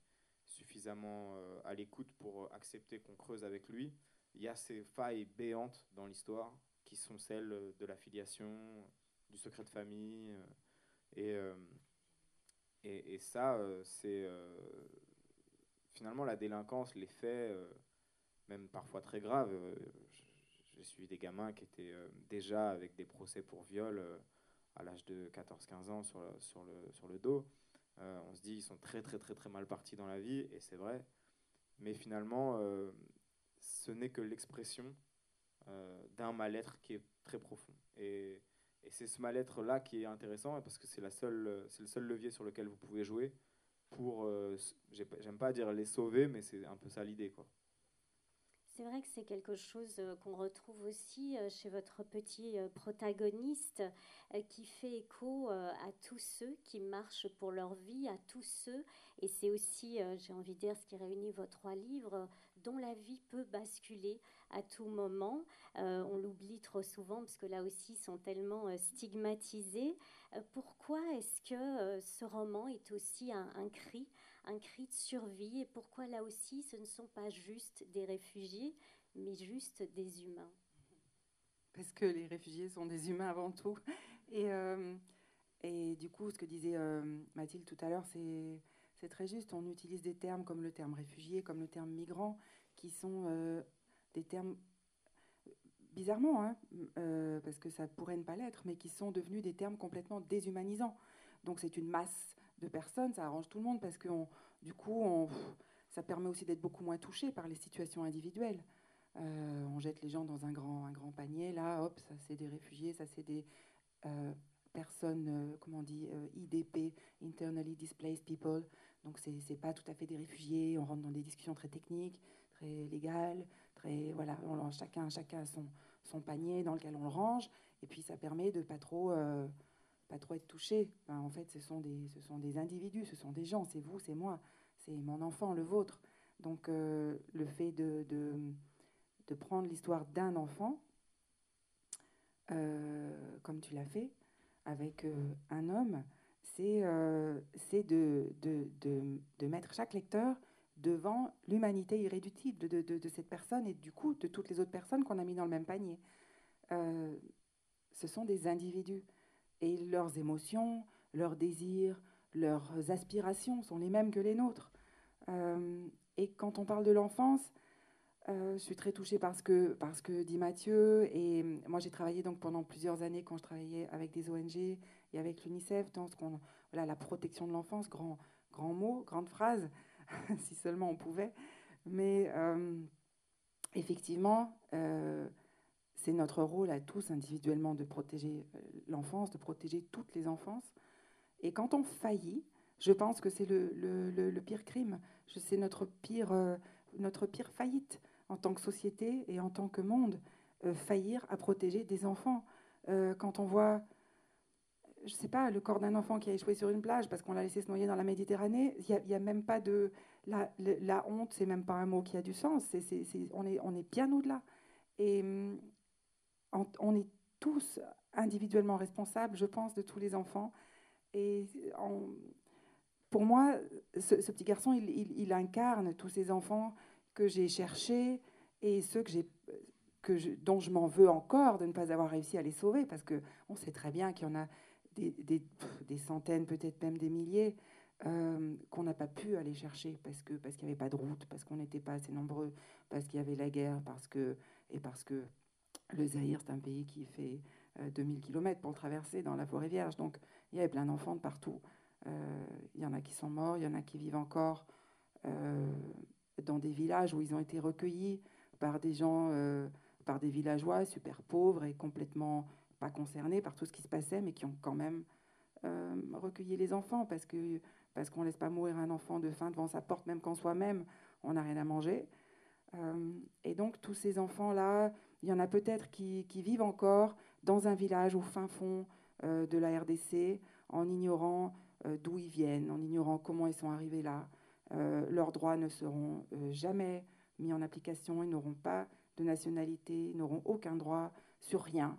suffisamment à l'écoute pour accepter qu'on creuse avec lui, il y a ces failles béantes dans l'histoire qui sont celles de la filiation, du secret de famille et et, ça, euh, c'est euh, finalement la délinquance, les faits, euh, même parfois très graves. J'ai suivi des gamins qui étaient déjà avec des procès pour viol à l'âge de 14-15 ans sur le, dos. on se dit ils sont très très très très mal partis dans la vie, et c'est vrai. Mais finalement, ce n'est que l'expression d'un mal-être qui est très profond. Et et c'est ce mal-être-là qui est intéressant parce que c'est le seul levier sur lequel vous pouvez jouer pour, euh, j'aime pas dire les sauver, mais c'est un peu ça l'idée, quoi. C'est vrai que c'est quelque chose euh, qu'on retrouve aussi euh, chez votre petit protagoniste qui fait écho à tous ceux qui marchent pour leur vie, à tous ceux, et c'est aussi, j'ai envie de dire, ce qui réunit vos trois livres, dont la vie peut basculer à tout moment. Euh, on l'oublie trop souvent parce que là aussi, ils sont tellement euh, stigmatisés. Euh, pourquoi est-ce que ce roman est aussi un, cri, un cri de survie Et pourquoi là aussi, ce ne sont pas juste des réfugiés, mais juste des humains? Parce que les réfugiés sont des humains avant tout. Et Et du coup, ce que disait Mathilde tout à l'heure, c'est très juste. On utilise des termes comme le terme réfugié, comme le terme migrant, qui sont des termes bizarrement, hein, euh, parce que ça pourrait ne pas l'être, mais qui sont devenus des termes complètement déshumanisants. Donc c'est une masse de personnes, ça arrange tout le monde, parce que du coup, ça permet aussi d'être beaucoup moins touché par les situations individuelles. Euh, on jette les gens dans un grand, panier, là, hop, ça c'est des réfugiés, ça c'est des euh, personnes, comment on dit, IDP, Internally Displaced People. Donc c'est pas tout à fait des réfugiés, on rentre dans des discussions très techniques, très légales, très, voilà, on, chacun, chacun a son, son panier dans lequel on le range, et puis ça permet de pas trop, euh, pas trop être touché. en fait, ce sont, des, individus, ce sont des gens, c'est vous, c'est moi, c'est mon enfant, le vôtre. Donc euh, le fait de, prendre l'histoire d'un enfant, euh, comme tu l'as fait, avec un homme, c'est de, mettre chaque lecteur devant l'humanité irréductible de, cette personne et du coup de toutes les autres personnes qu'on a mis dans le même panier. Euh, ce sont des individus et leurs émotions, leurs désirs, leurs aspirations sont les mêmes que les nôtres. Euh, et quand on parle de l'enfance, euh, je suis très touchée parce que, parce que dit Mathieu, et moi j'ai travaillé donc pendant plusieurs années quand je travaillais avec des ONG et avec l'UNICEF dans ce qu'on, voilà, la protection de l'enfance, grand, grand mot, grande phrase. si seulement on pouvait. Mais euh, effectivement, c'est notre rôle à tous individuellement de protéger euh, l'enfance, de protéger toutes les enfances. Et quand on faillit, je pense que c'est le, pire crime. C'est notre pire, notre pire faillite en tant que société et en tant que monde, faillir à protéger des enfants. quand on voit je sais pas, le corps d'un enfant qui a échoué sur une plage parce qu'on l'a laissé se noyer dans la Méditerranée, il n'y a, même pas de... La, la honte, c'est même pas un mot qui a du sens. on, est, on est bien au-delà. Et mm, on, est tous individuellement responsables, je pense, de tous les enfants. Et pour moi, ce, petit garçon, il, incarne tous ces enfants que j'ai cherchés et ceux que que dont je m'en veux encore de ne pas avoir réussi à les sauver, parce que on sait très bien qu'il y en a des, des, centaines, peut-être même des milliers, euh, qu'on n'a pas pu aller chercher parce que parce qu'il n'y avait pas de route, parce qu'on n'était pas assez nombreux, parce qu'il y avait la guerre, parce que et parce que le Zaïre c'est un pays qui fait 2000 euh, km pour le traverser dans la forêt vierge, donc il y avait plein d'enfants de partout. Euh, il y en a qui sont morts, il y en a qui vivent encore dans des villages où ils ont été recueillis par des gens, par des villageois super pauvres et complètement pas concernés par tout ce qui se passait, mais qui ont quand même euh, recueilli les enfants parce que parce laisse pas mourir un enfant de faim devant sa porte, même quand soi-même on n'a rien à manger. Euh, et donc tous ces enfants-là, il y en a peut-être qui, vivent encore dans un village au fin fond euh, de la RDC, en ignorant d'où ils viennent, en ignorant comment ils sont arrivés là. leurs droits ne seront jamais mis en application, ils n'auront pas de nationalité, ils n'auront aucun droit sur rien.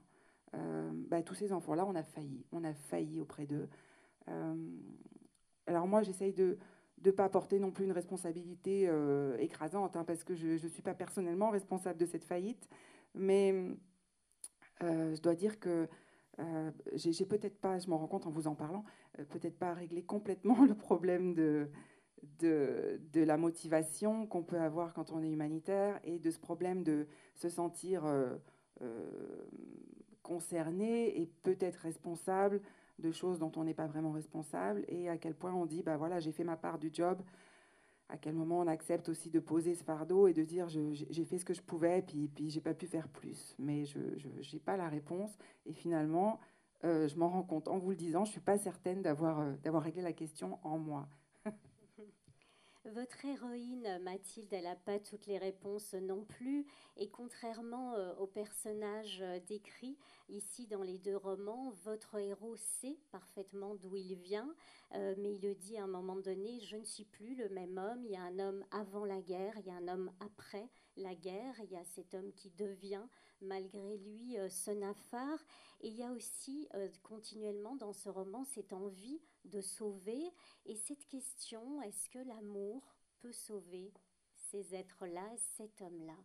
Euh, bah, tous ces enfants-là, on a failli. On a failli auprès d'eux. Euh, alors moi, j'essaye de ne pas porter non plus une responsabilité euh, écrasante, hein, parce que je ne suis pas personnellement responsable de cette faillite. Mais je dois dire que j'ai peut-être pas, je m'en rends compte en vous en parlant, peut-être pas réglé complètement le problème de, de, de la motivation qu'on peut avoir quand on est humanitaire et de ce problème de se sentir concerné et peut-être responsable de choses dont on n'est pas vraiment responsable et à quel point on dit bah voilà j'ai fait ma part du job. À quel moment on accepte aussi de poser ce fardeau et de dire j'ai fait ce que je pouvais puis puis j'ai pas pu faire plus. Mais je n'ai pas la réponse et finalement euh, je m'en rends compte en vous le disant je suis pas certaine euh, d'avoir réglé la question en moi votre héroïne, Mathilde, elle n'a pas toutes les réponses non plus. Et contrairement euh, au personnage euh, décrit ici dans les deux romans, votre héros sait parfaitement d'où il vient. Euh, mais il le dit à un moment donné, je ne suis plus le même homme. Il y a un homme avant la guerre, il y a un homme après la guerre. Il y a cet homme qui devient malgré lui ce nafar. Et il y a aussi continuellement dans ce roman cette envie de sauver. Et cette question, est-ce que l'amour peut sauver ces êtres-là, cet homme-là?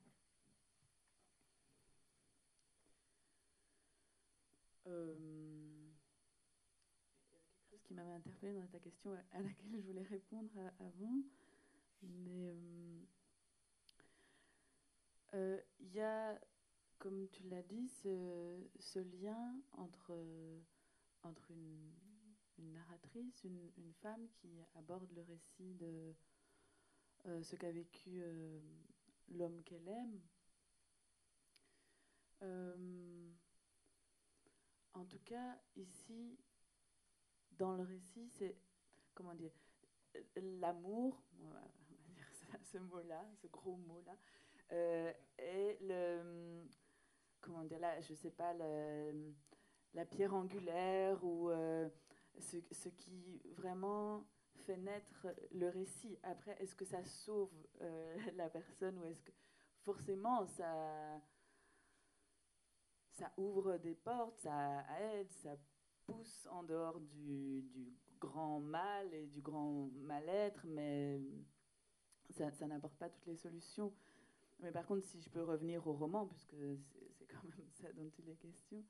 Euh, qui m'avait interpellée dans ta question à laquelle je voulais répondre avant. Mais il y a, comme tu l'as dit, ce, ce, lien entre, entre une, une narratrice, une, femme qui aborde le récit de ce qu'a vécu l'homme qu'elle aime. en tout cas, ici, dans le récit, c'est, comment dire, l'amour, on va dire ce mot-là, ce gros mot-là, euh, et le, comment dire, là, je sais pas, la pierre angulaire ou euh, ce, qui vraiment fait naître le récit. Après, est-ce que ça sauve euh, la personne ou est-ce que forcément ça ça ouvre des portes, ça aide, ça pousse en dehors du, grand mal et du grand mal-être, mais ça, ça n'apporte pas toutes les solutions. Mais par contre, si je peux revenir au roman, puisque c'est quand même ça dont il est question,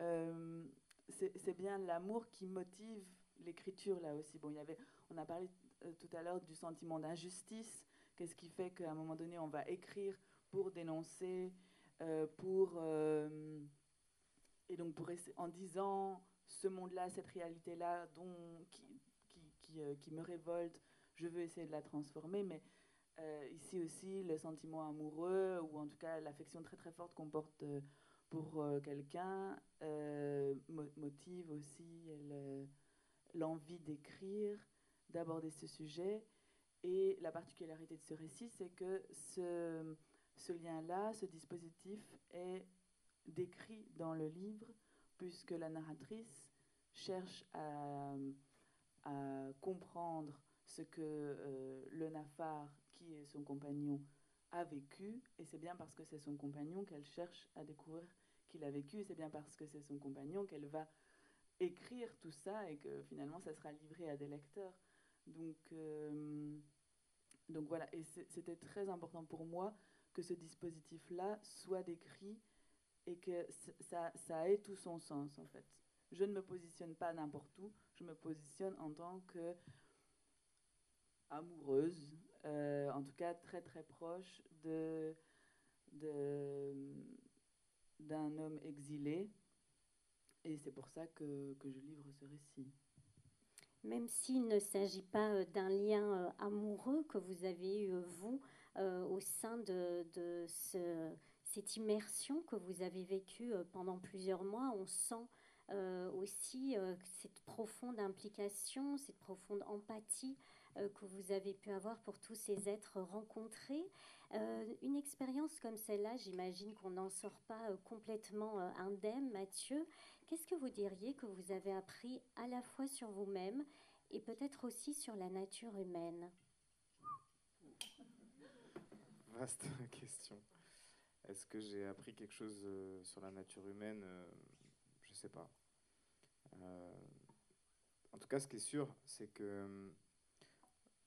euh, c'est bien l'amour qui motive l'écriture là aussi. Bon, il y avait, on a parlé euh, tout à l'heure du sentiment d'injustice. Qu'est-ce qui fait qu'à un moment donné, on va écrire pour dénoncer, euh, pour euh, et donc pour en disant ce monde-là, cette réalité-là, dont qui, qui, qui, qui, me révolte, je veux essayer de la transformer, mais ici aussi le sentiment amoureux ou en tout cas l'affection très très forte qu'on porte pour euh, quelqu'un motive aussi l'envie d'écrire, d'aborder ce sujet. Et la particularité de ce récit, c'est que ce, lien-là, ce dispositif est décrit dans le livre, puisque la narratrice cherche à, comprendre ce que euh, le Nafar, qui est son compagnon, a vécu. Et c'est bien parce que c'est son compagnon qu'elle cherche à découvrir qu'il a vécu. Et c'est bien parce que c'est son compagnon qu'elle va écrire tout ça et que finalement ça sera livré à des lecteurs. Donc, euh, donc voilà, et c'était très important pour moi que ce dispositif-là soit décrit et que ça, ça ait tout son sens en fait. Je ne me positionne pas n'importe où, je me positionne en tant que amoureuse, euh, en tout cas très très proche de d'un homme exilé. Et c'est pour ça que, que, je livre ce récit. Même s'il ne s'agit pas euh, d'un lien euh, amoureux que vous avez eu, vous, au sein de, de ce, cette immersion que vous avez vécue pendant plusieurs mois, on sent aussi cette profonde implication, cette profonde empathie que vous avez pu avoir pour tous ces êtres rencontrés. une expérience comme celle-là, j'imagine qu'on n'en sort pas complètement indemne, Mathieu. Qu'est-ce que vous diriez que vous avez appris à la fois sur vous-même et peut-être aussi sur la nature humaine? Vaste question. Est-ce que j'ai appris quelque chose sur la nature humaine? Je sais pas. Euh, en tout cas, ce qui est sûr, c'est que euh,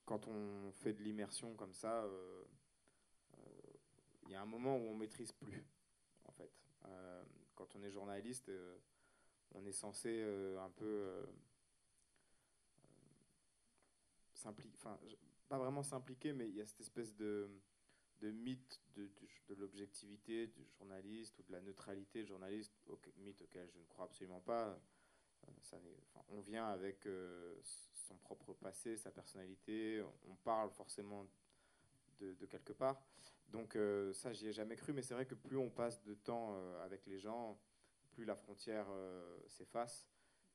quand on fait de l'immersion comme ça, euh, il y a un moment où on maîtrise plus, en fait. quand on est journaliste, on est censé un peu s'impliquer, enfin, pas vraiment s'impliquer, mais il y a cette espèce de, de mythe de, l'objectivité du journaliste ou de la neutralité du journaliste, au, mythe auquel je ne crois absolument pas. On vient avec euh, son propre passé, sa personnalité, on parle forcément de, quelque part. Donc euh, ça, j'y ai jamais cru, mais c'est vrai que plus on passe de temps euh, avec les gens, plus la frontière euh, s'efface.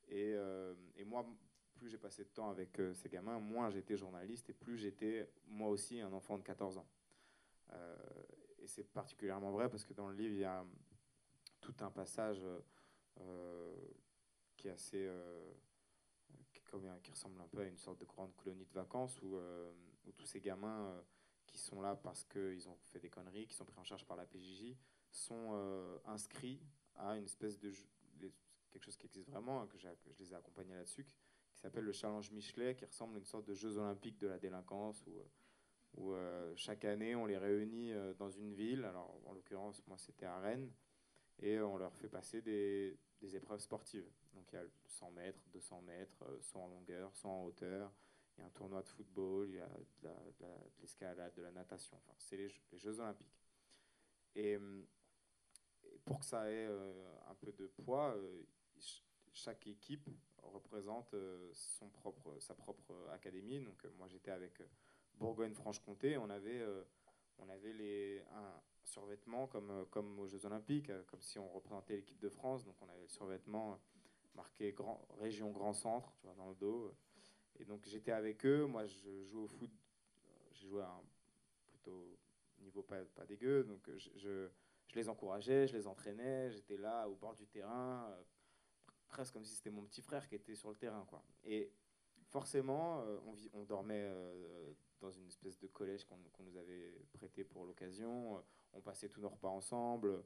Et, et, moi, plus j'ai passé de temps avec ces gamins, moins j'étais journaliste et plus j'étais moi aussi un enfant de 14 ans. et c'est particulièrement vrai parce que dans le livre, il y a tout un passage qui est assez comme, qui, ressemble un peu à une sorte de grande colonie de vacances où, euh, tous ces gamins euh, qui sont là parce qu'ils ont fait des conneries, qui sont pris en charge par la PJJ, sont inscrits à une espèce de quelque chose qui existe vraiment, que, que je les ai accompagnés là-dessus, qui s'appelle le Challenge Michelet, qui ressemble à une sorte de Jeux olympiques de la délinquance où, euh, chaque année on les réunit euh, dans une ville. Alors en l'occurrence, moi c'était à Rennes, et on leur fait passer des, des épreuves sportives. Donc il y a 100 mètres, 200 mètres, soit en longueur, soit en hauteur. Il y a un tournoi de football, il y a de l'escalade, de, la natation. Enfin, c'est les, Jeux olympiques. Et, pour que ça ait un peu de poids, chaque équipe représente son propre, sa propre académie. Donc moi j'étais avec Bourgogne-Franche-Comté, on avait, on avait les, un, survêtement comme, euh, comme aux Jeux Olympiques, euh, comme si on représentait l'équipe de France. Donc on avait le survêtement marqué grand, région Grand Centre, tu vois, dans le dos. Et donc j'étais avec eux. Moi, je joue au foot. J'ai joué à un plutôt niveau pas, pas dégueu. Donc je, je, les encourageais, je les entraînais. J'étais là au bord du terrain, euh, presque comme si c'était mon petit frère qui était sur le terrain. Quoi. Et forcément, on, on, dormait dans une espèce de collège qu'on nous avait prêté pour l'occasion on passait tous nos repas ensemble.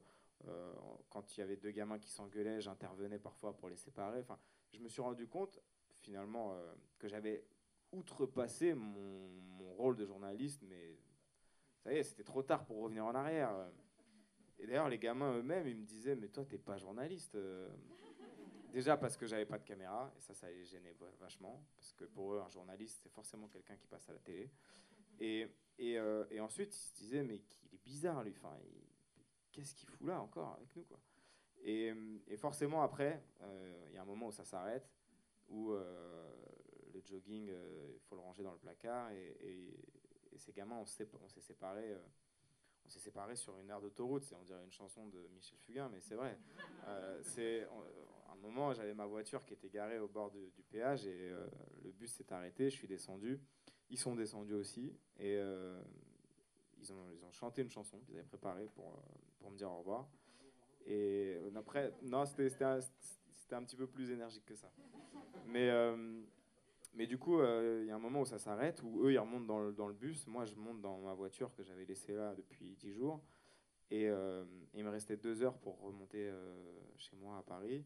Euh, quand il y avait deux gamins qui s'engueulaient, j'intervenais parfois pour les séparer. Enfin, je me suis rendu compte finalement euh, que j'avais outrepassé mon, mon, rôle de journaliste, mais ça y est, c'était trop tard pour revenir en arrière. Et d'ailleurs, les gamins eux-mêmes, ils me disaient, mais toi, t'es pas journaliste. Déjà parce que j'avais pas de caméra, et ça, ça les gênait vachement, parce que pour eux, un journaliste, c'est forcément quelqu'un qui passe à la télé. Et, et, euh, ensuite, ils se disaient, mais bizarre, lui. Enfin, qu'est-ce qu'il fout là encore avec nous, quoi et, forcément, après, euh, il y a un moment où ça s'arrête, où euh, le jogging, il faut le ranger dans le placard, et, ces gamins, on s'est séparés. On s'est séparés sur une aire d'autoroute, c'est on dirait une chanson de Michel Fugain, mais c'est vrai. c'est un moment, j'avais ma voiture qui était garée au bord du péage et le bus s'est arrêté. Je suis descendu, ils sont descendus aussi, et ils ont, ils ont chanté une chanson qu'ils avaient préparée pour, euh, pour me dire au revoir. Et euh, après, non, c'était un, un, petit peu plus énergique que ça. Mais, euh, mais du coup, il y a un moment où ça s'arrête, où eux, ils remontent dans le, dans le, bus. Moi, je monte dans ma voiture que j'avais laissée là depuis 10 jours. Et il me restait deux heures pour remonter chez moi à Paris.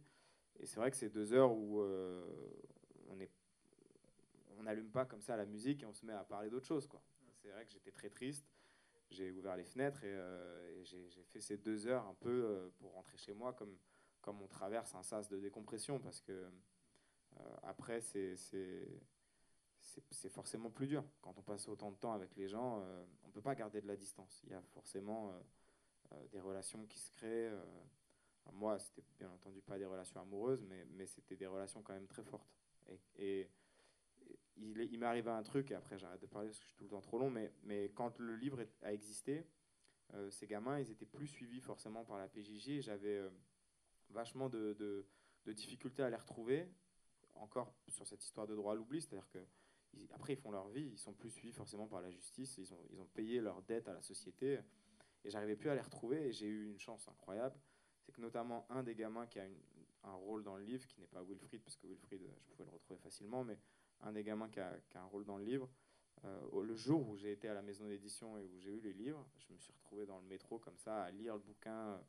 Et c'est vrai que c'est deux heures où on n'allume pas comme ça la musique et on se met à parler d'autre chose. C'est vrai que j'étais très triste j'ai ouvert les fenêtres et, euh, j'ai fait ces deux heures un peu euh, pour rentrer chez moi comme, comme on traverse un sas de décompression parce que euh, après c'est forcément plus dur. Quand on passe autant de temps avec les gens, on ne peut pas garder de la distance. Il y a forcément des relations qui se créent. moi, c'était bien entendu pas des relations amoureuses, mais, mais c'était des relations quand même très fortes. Et, il, il m'est arrivé un truc, et après j'arrête de parler parce que je suis tout le temps trop long, mais, mais quand le livre a existé, euh, ces gamins, ils étaient plus suivis forcément par la PJJ. J'avais euh, vachement de, de, difficultés à les retrouver, encore sur cette histoire de droit à l'oubli, c'est-à-dire que après ils font leur vie, ils sont plus suivis forcément par la justice, ils ont, ils ont payé leur dette à la société, et j'arrivais plus à les retrouver, et j'ai eu une chance incroyable, c'est que notamment un des gamins qui a un rôle dans le livre, qui n'est pas Wilfried, parce que Wilfried, je pouvais le retrouver facilement, mais un des gamins qui a, un rôle dans le livre. Euh, le jour où j'ai été à la maison d'édition et où j'ai eu les livres, je me suis retrouvé dans le métro comme ça à lire le bouquin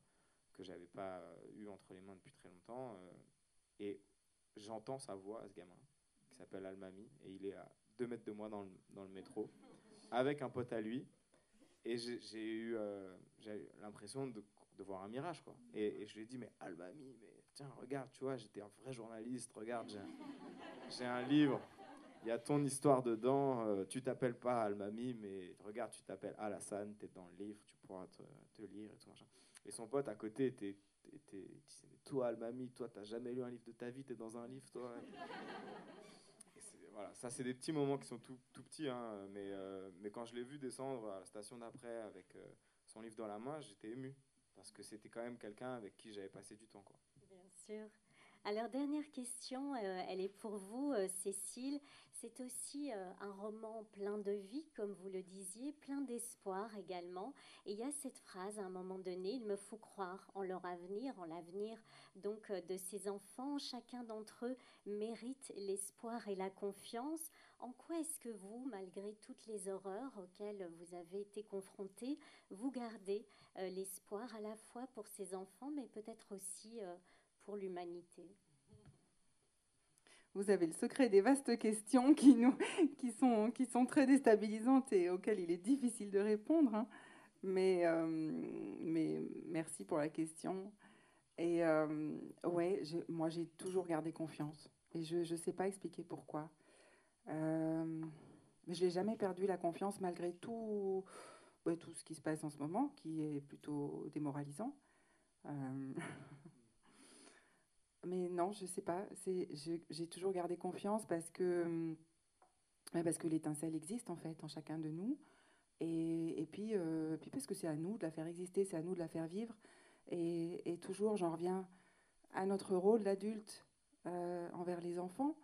que j'avais pas eu entre les mains depuis très longtemps. Euh, et j'entends sa voix à ce gamin qui s'appelle Almami et il est à deux mètres de moi dans le, dans le métro avec un pote à lui. Et j'ai eu, euh, l'impression de, de, voir un mirage. Quoi. Et, je lui ai dit, mais Almami, mais tiens, regarde, tu vois, j'étais un vrai journaliste, regarde, j'ai un livre il y a ton histoire dedans. Euh, tu t'appelles pas Almami, mais regarde, tu t'appelles Alassane, tu es dans le livre, tu pourras te, lire et tout machin. Et son pote à côté était, Toi, Almami, toi, t'as jamais lu un livre de ta vie, tu es dans un livre, toi. voilà, ça, c'est des petits moments qui sont tout, tout petits, hein, mais, euh, mais quand je l'ai vu descendre à la station d'après avec euh, son livre dans la main, j'étais ému. Parce que c'était quand même quelqu'un avec qui j'avais passé du temps. Quoi. Bien sûr. Alors, dernière question, elle est pour vous, Cécile. C'est aussi euh, un roman plein de vie, comme vous le disiez, plein d'espoir également. Et il y a cette phrase à un moment donné, il me faut croire en leur avenir, en l'avenir donc euh, de ces enfants. Chacun d'entre eux mérite l'espoir et la confiance. En quoi est-ce que vous, malgré toutes les horreurs auxquelles vous avez été confrontés, vous gardez euh, l'espoir à la fois pour ces enfants, mais peut-être aussi l'humanité vous avez le secret des vastes questions qui, nous, qui, sont, qui sont très déstabilisantes et auxquelles il est difficile de répondre. Hein. Mais, euh, mais merci pour la question. Et euh, ouais, moi j'ai toujours gardé confiance. Et je ne sais pas expliquer pourquoi. Euh, mais je n'ai jamais perdu la confiance malgré tout, bah, tout ce qui se passe en ce moment, qui est plutôt démoralisant. Euh, mais non, je ne sais pas. J'ai toujours gardé confiance parce que, parce que l'étincelle existe en fait en chacun de nous. Et, et puis, puis parce que c'est à nous de la faire exister, c'est à nous de la faire vivre. Et, toujours, j'en reviens à notre rôle d'adulte euh, envers les enfants.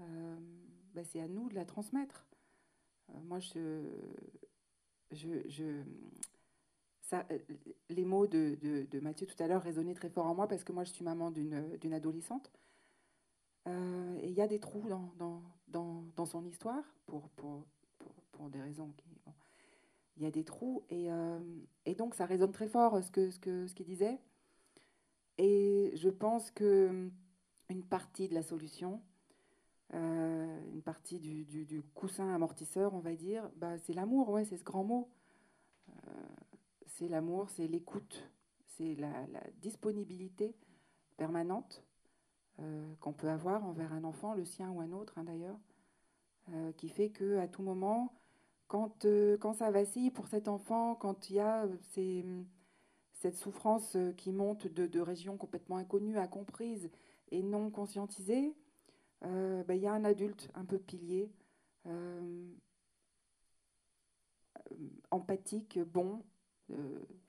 Euh, bah, c'est à nous de la transmettre. Euh, moi, je, je, ça, les mots de, de, Mathieu tout à l'heure résonnaient très fort en moi parce que moi, je suis maman d'une adolescente. et il y a des trous dans, dans, dans, dans son histoire pour, pour, pour, des raisons qui, il y a des trous. Et, euh, et donc, ça résonne très fort ce qu'il ce que, ce qu'il disait. Et je pense que une partie de la solution, euh, une partie du, du, coussin amortisseur, on va dire, bah, c'est l'amour, ouais, c'est ce grand mot. Euh, c'est l'amour, c'est l'écoute, c'est la, disponibilité permanente qu'on peut avoir envers un enfant, le sien ou un autre hein, d'ailleurs, qui fait que à tout moment, quand, euh, quand ça vacille pour cet enfant, quand il y a euh, cette souffrance euh, qui monte de, régions complètement inconnues, incomprises et non conscientisées, ben, il y a un adulte un peu pilier, empathique, bon, je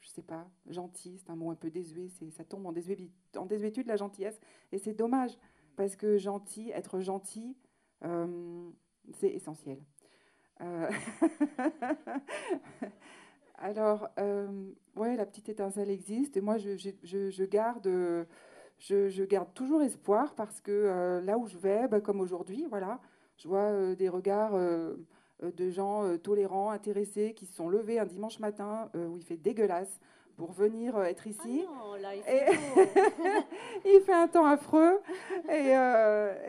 je sais pas, gentil, c'est un mot un peu désuet, ça tombe en, désuétude, la gentillesse, et c'est dommage, parce que gentil, être gentil, c'est essentiel. Euh, alors, euh, ouais, la petite étincelle existe et moi, je, garde, je, garde toujours espoir parce que euh, là où je vais, bah, comme aujourd'hui, voilà, je vois des regards de gens tolérants, intéressés, qui se sont levés un dimanche matin où il fait dégueulasse pour venir être ah ici. il, il, fait un temps affreux et,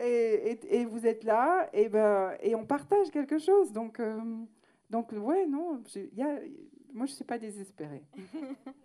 et, et, vous êtes là et, ben, et on partage quelque chose. Donc, donc ouais, non, y a, moi je ne suis pas désespérée.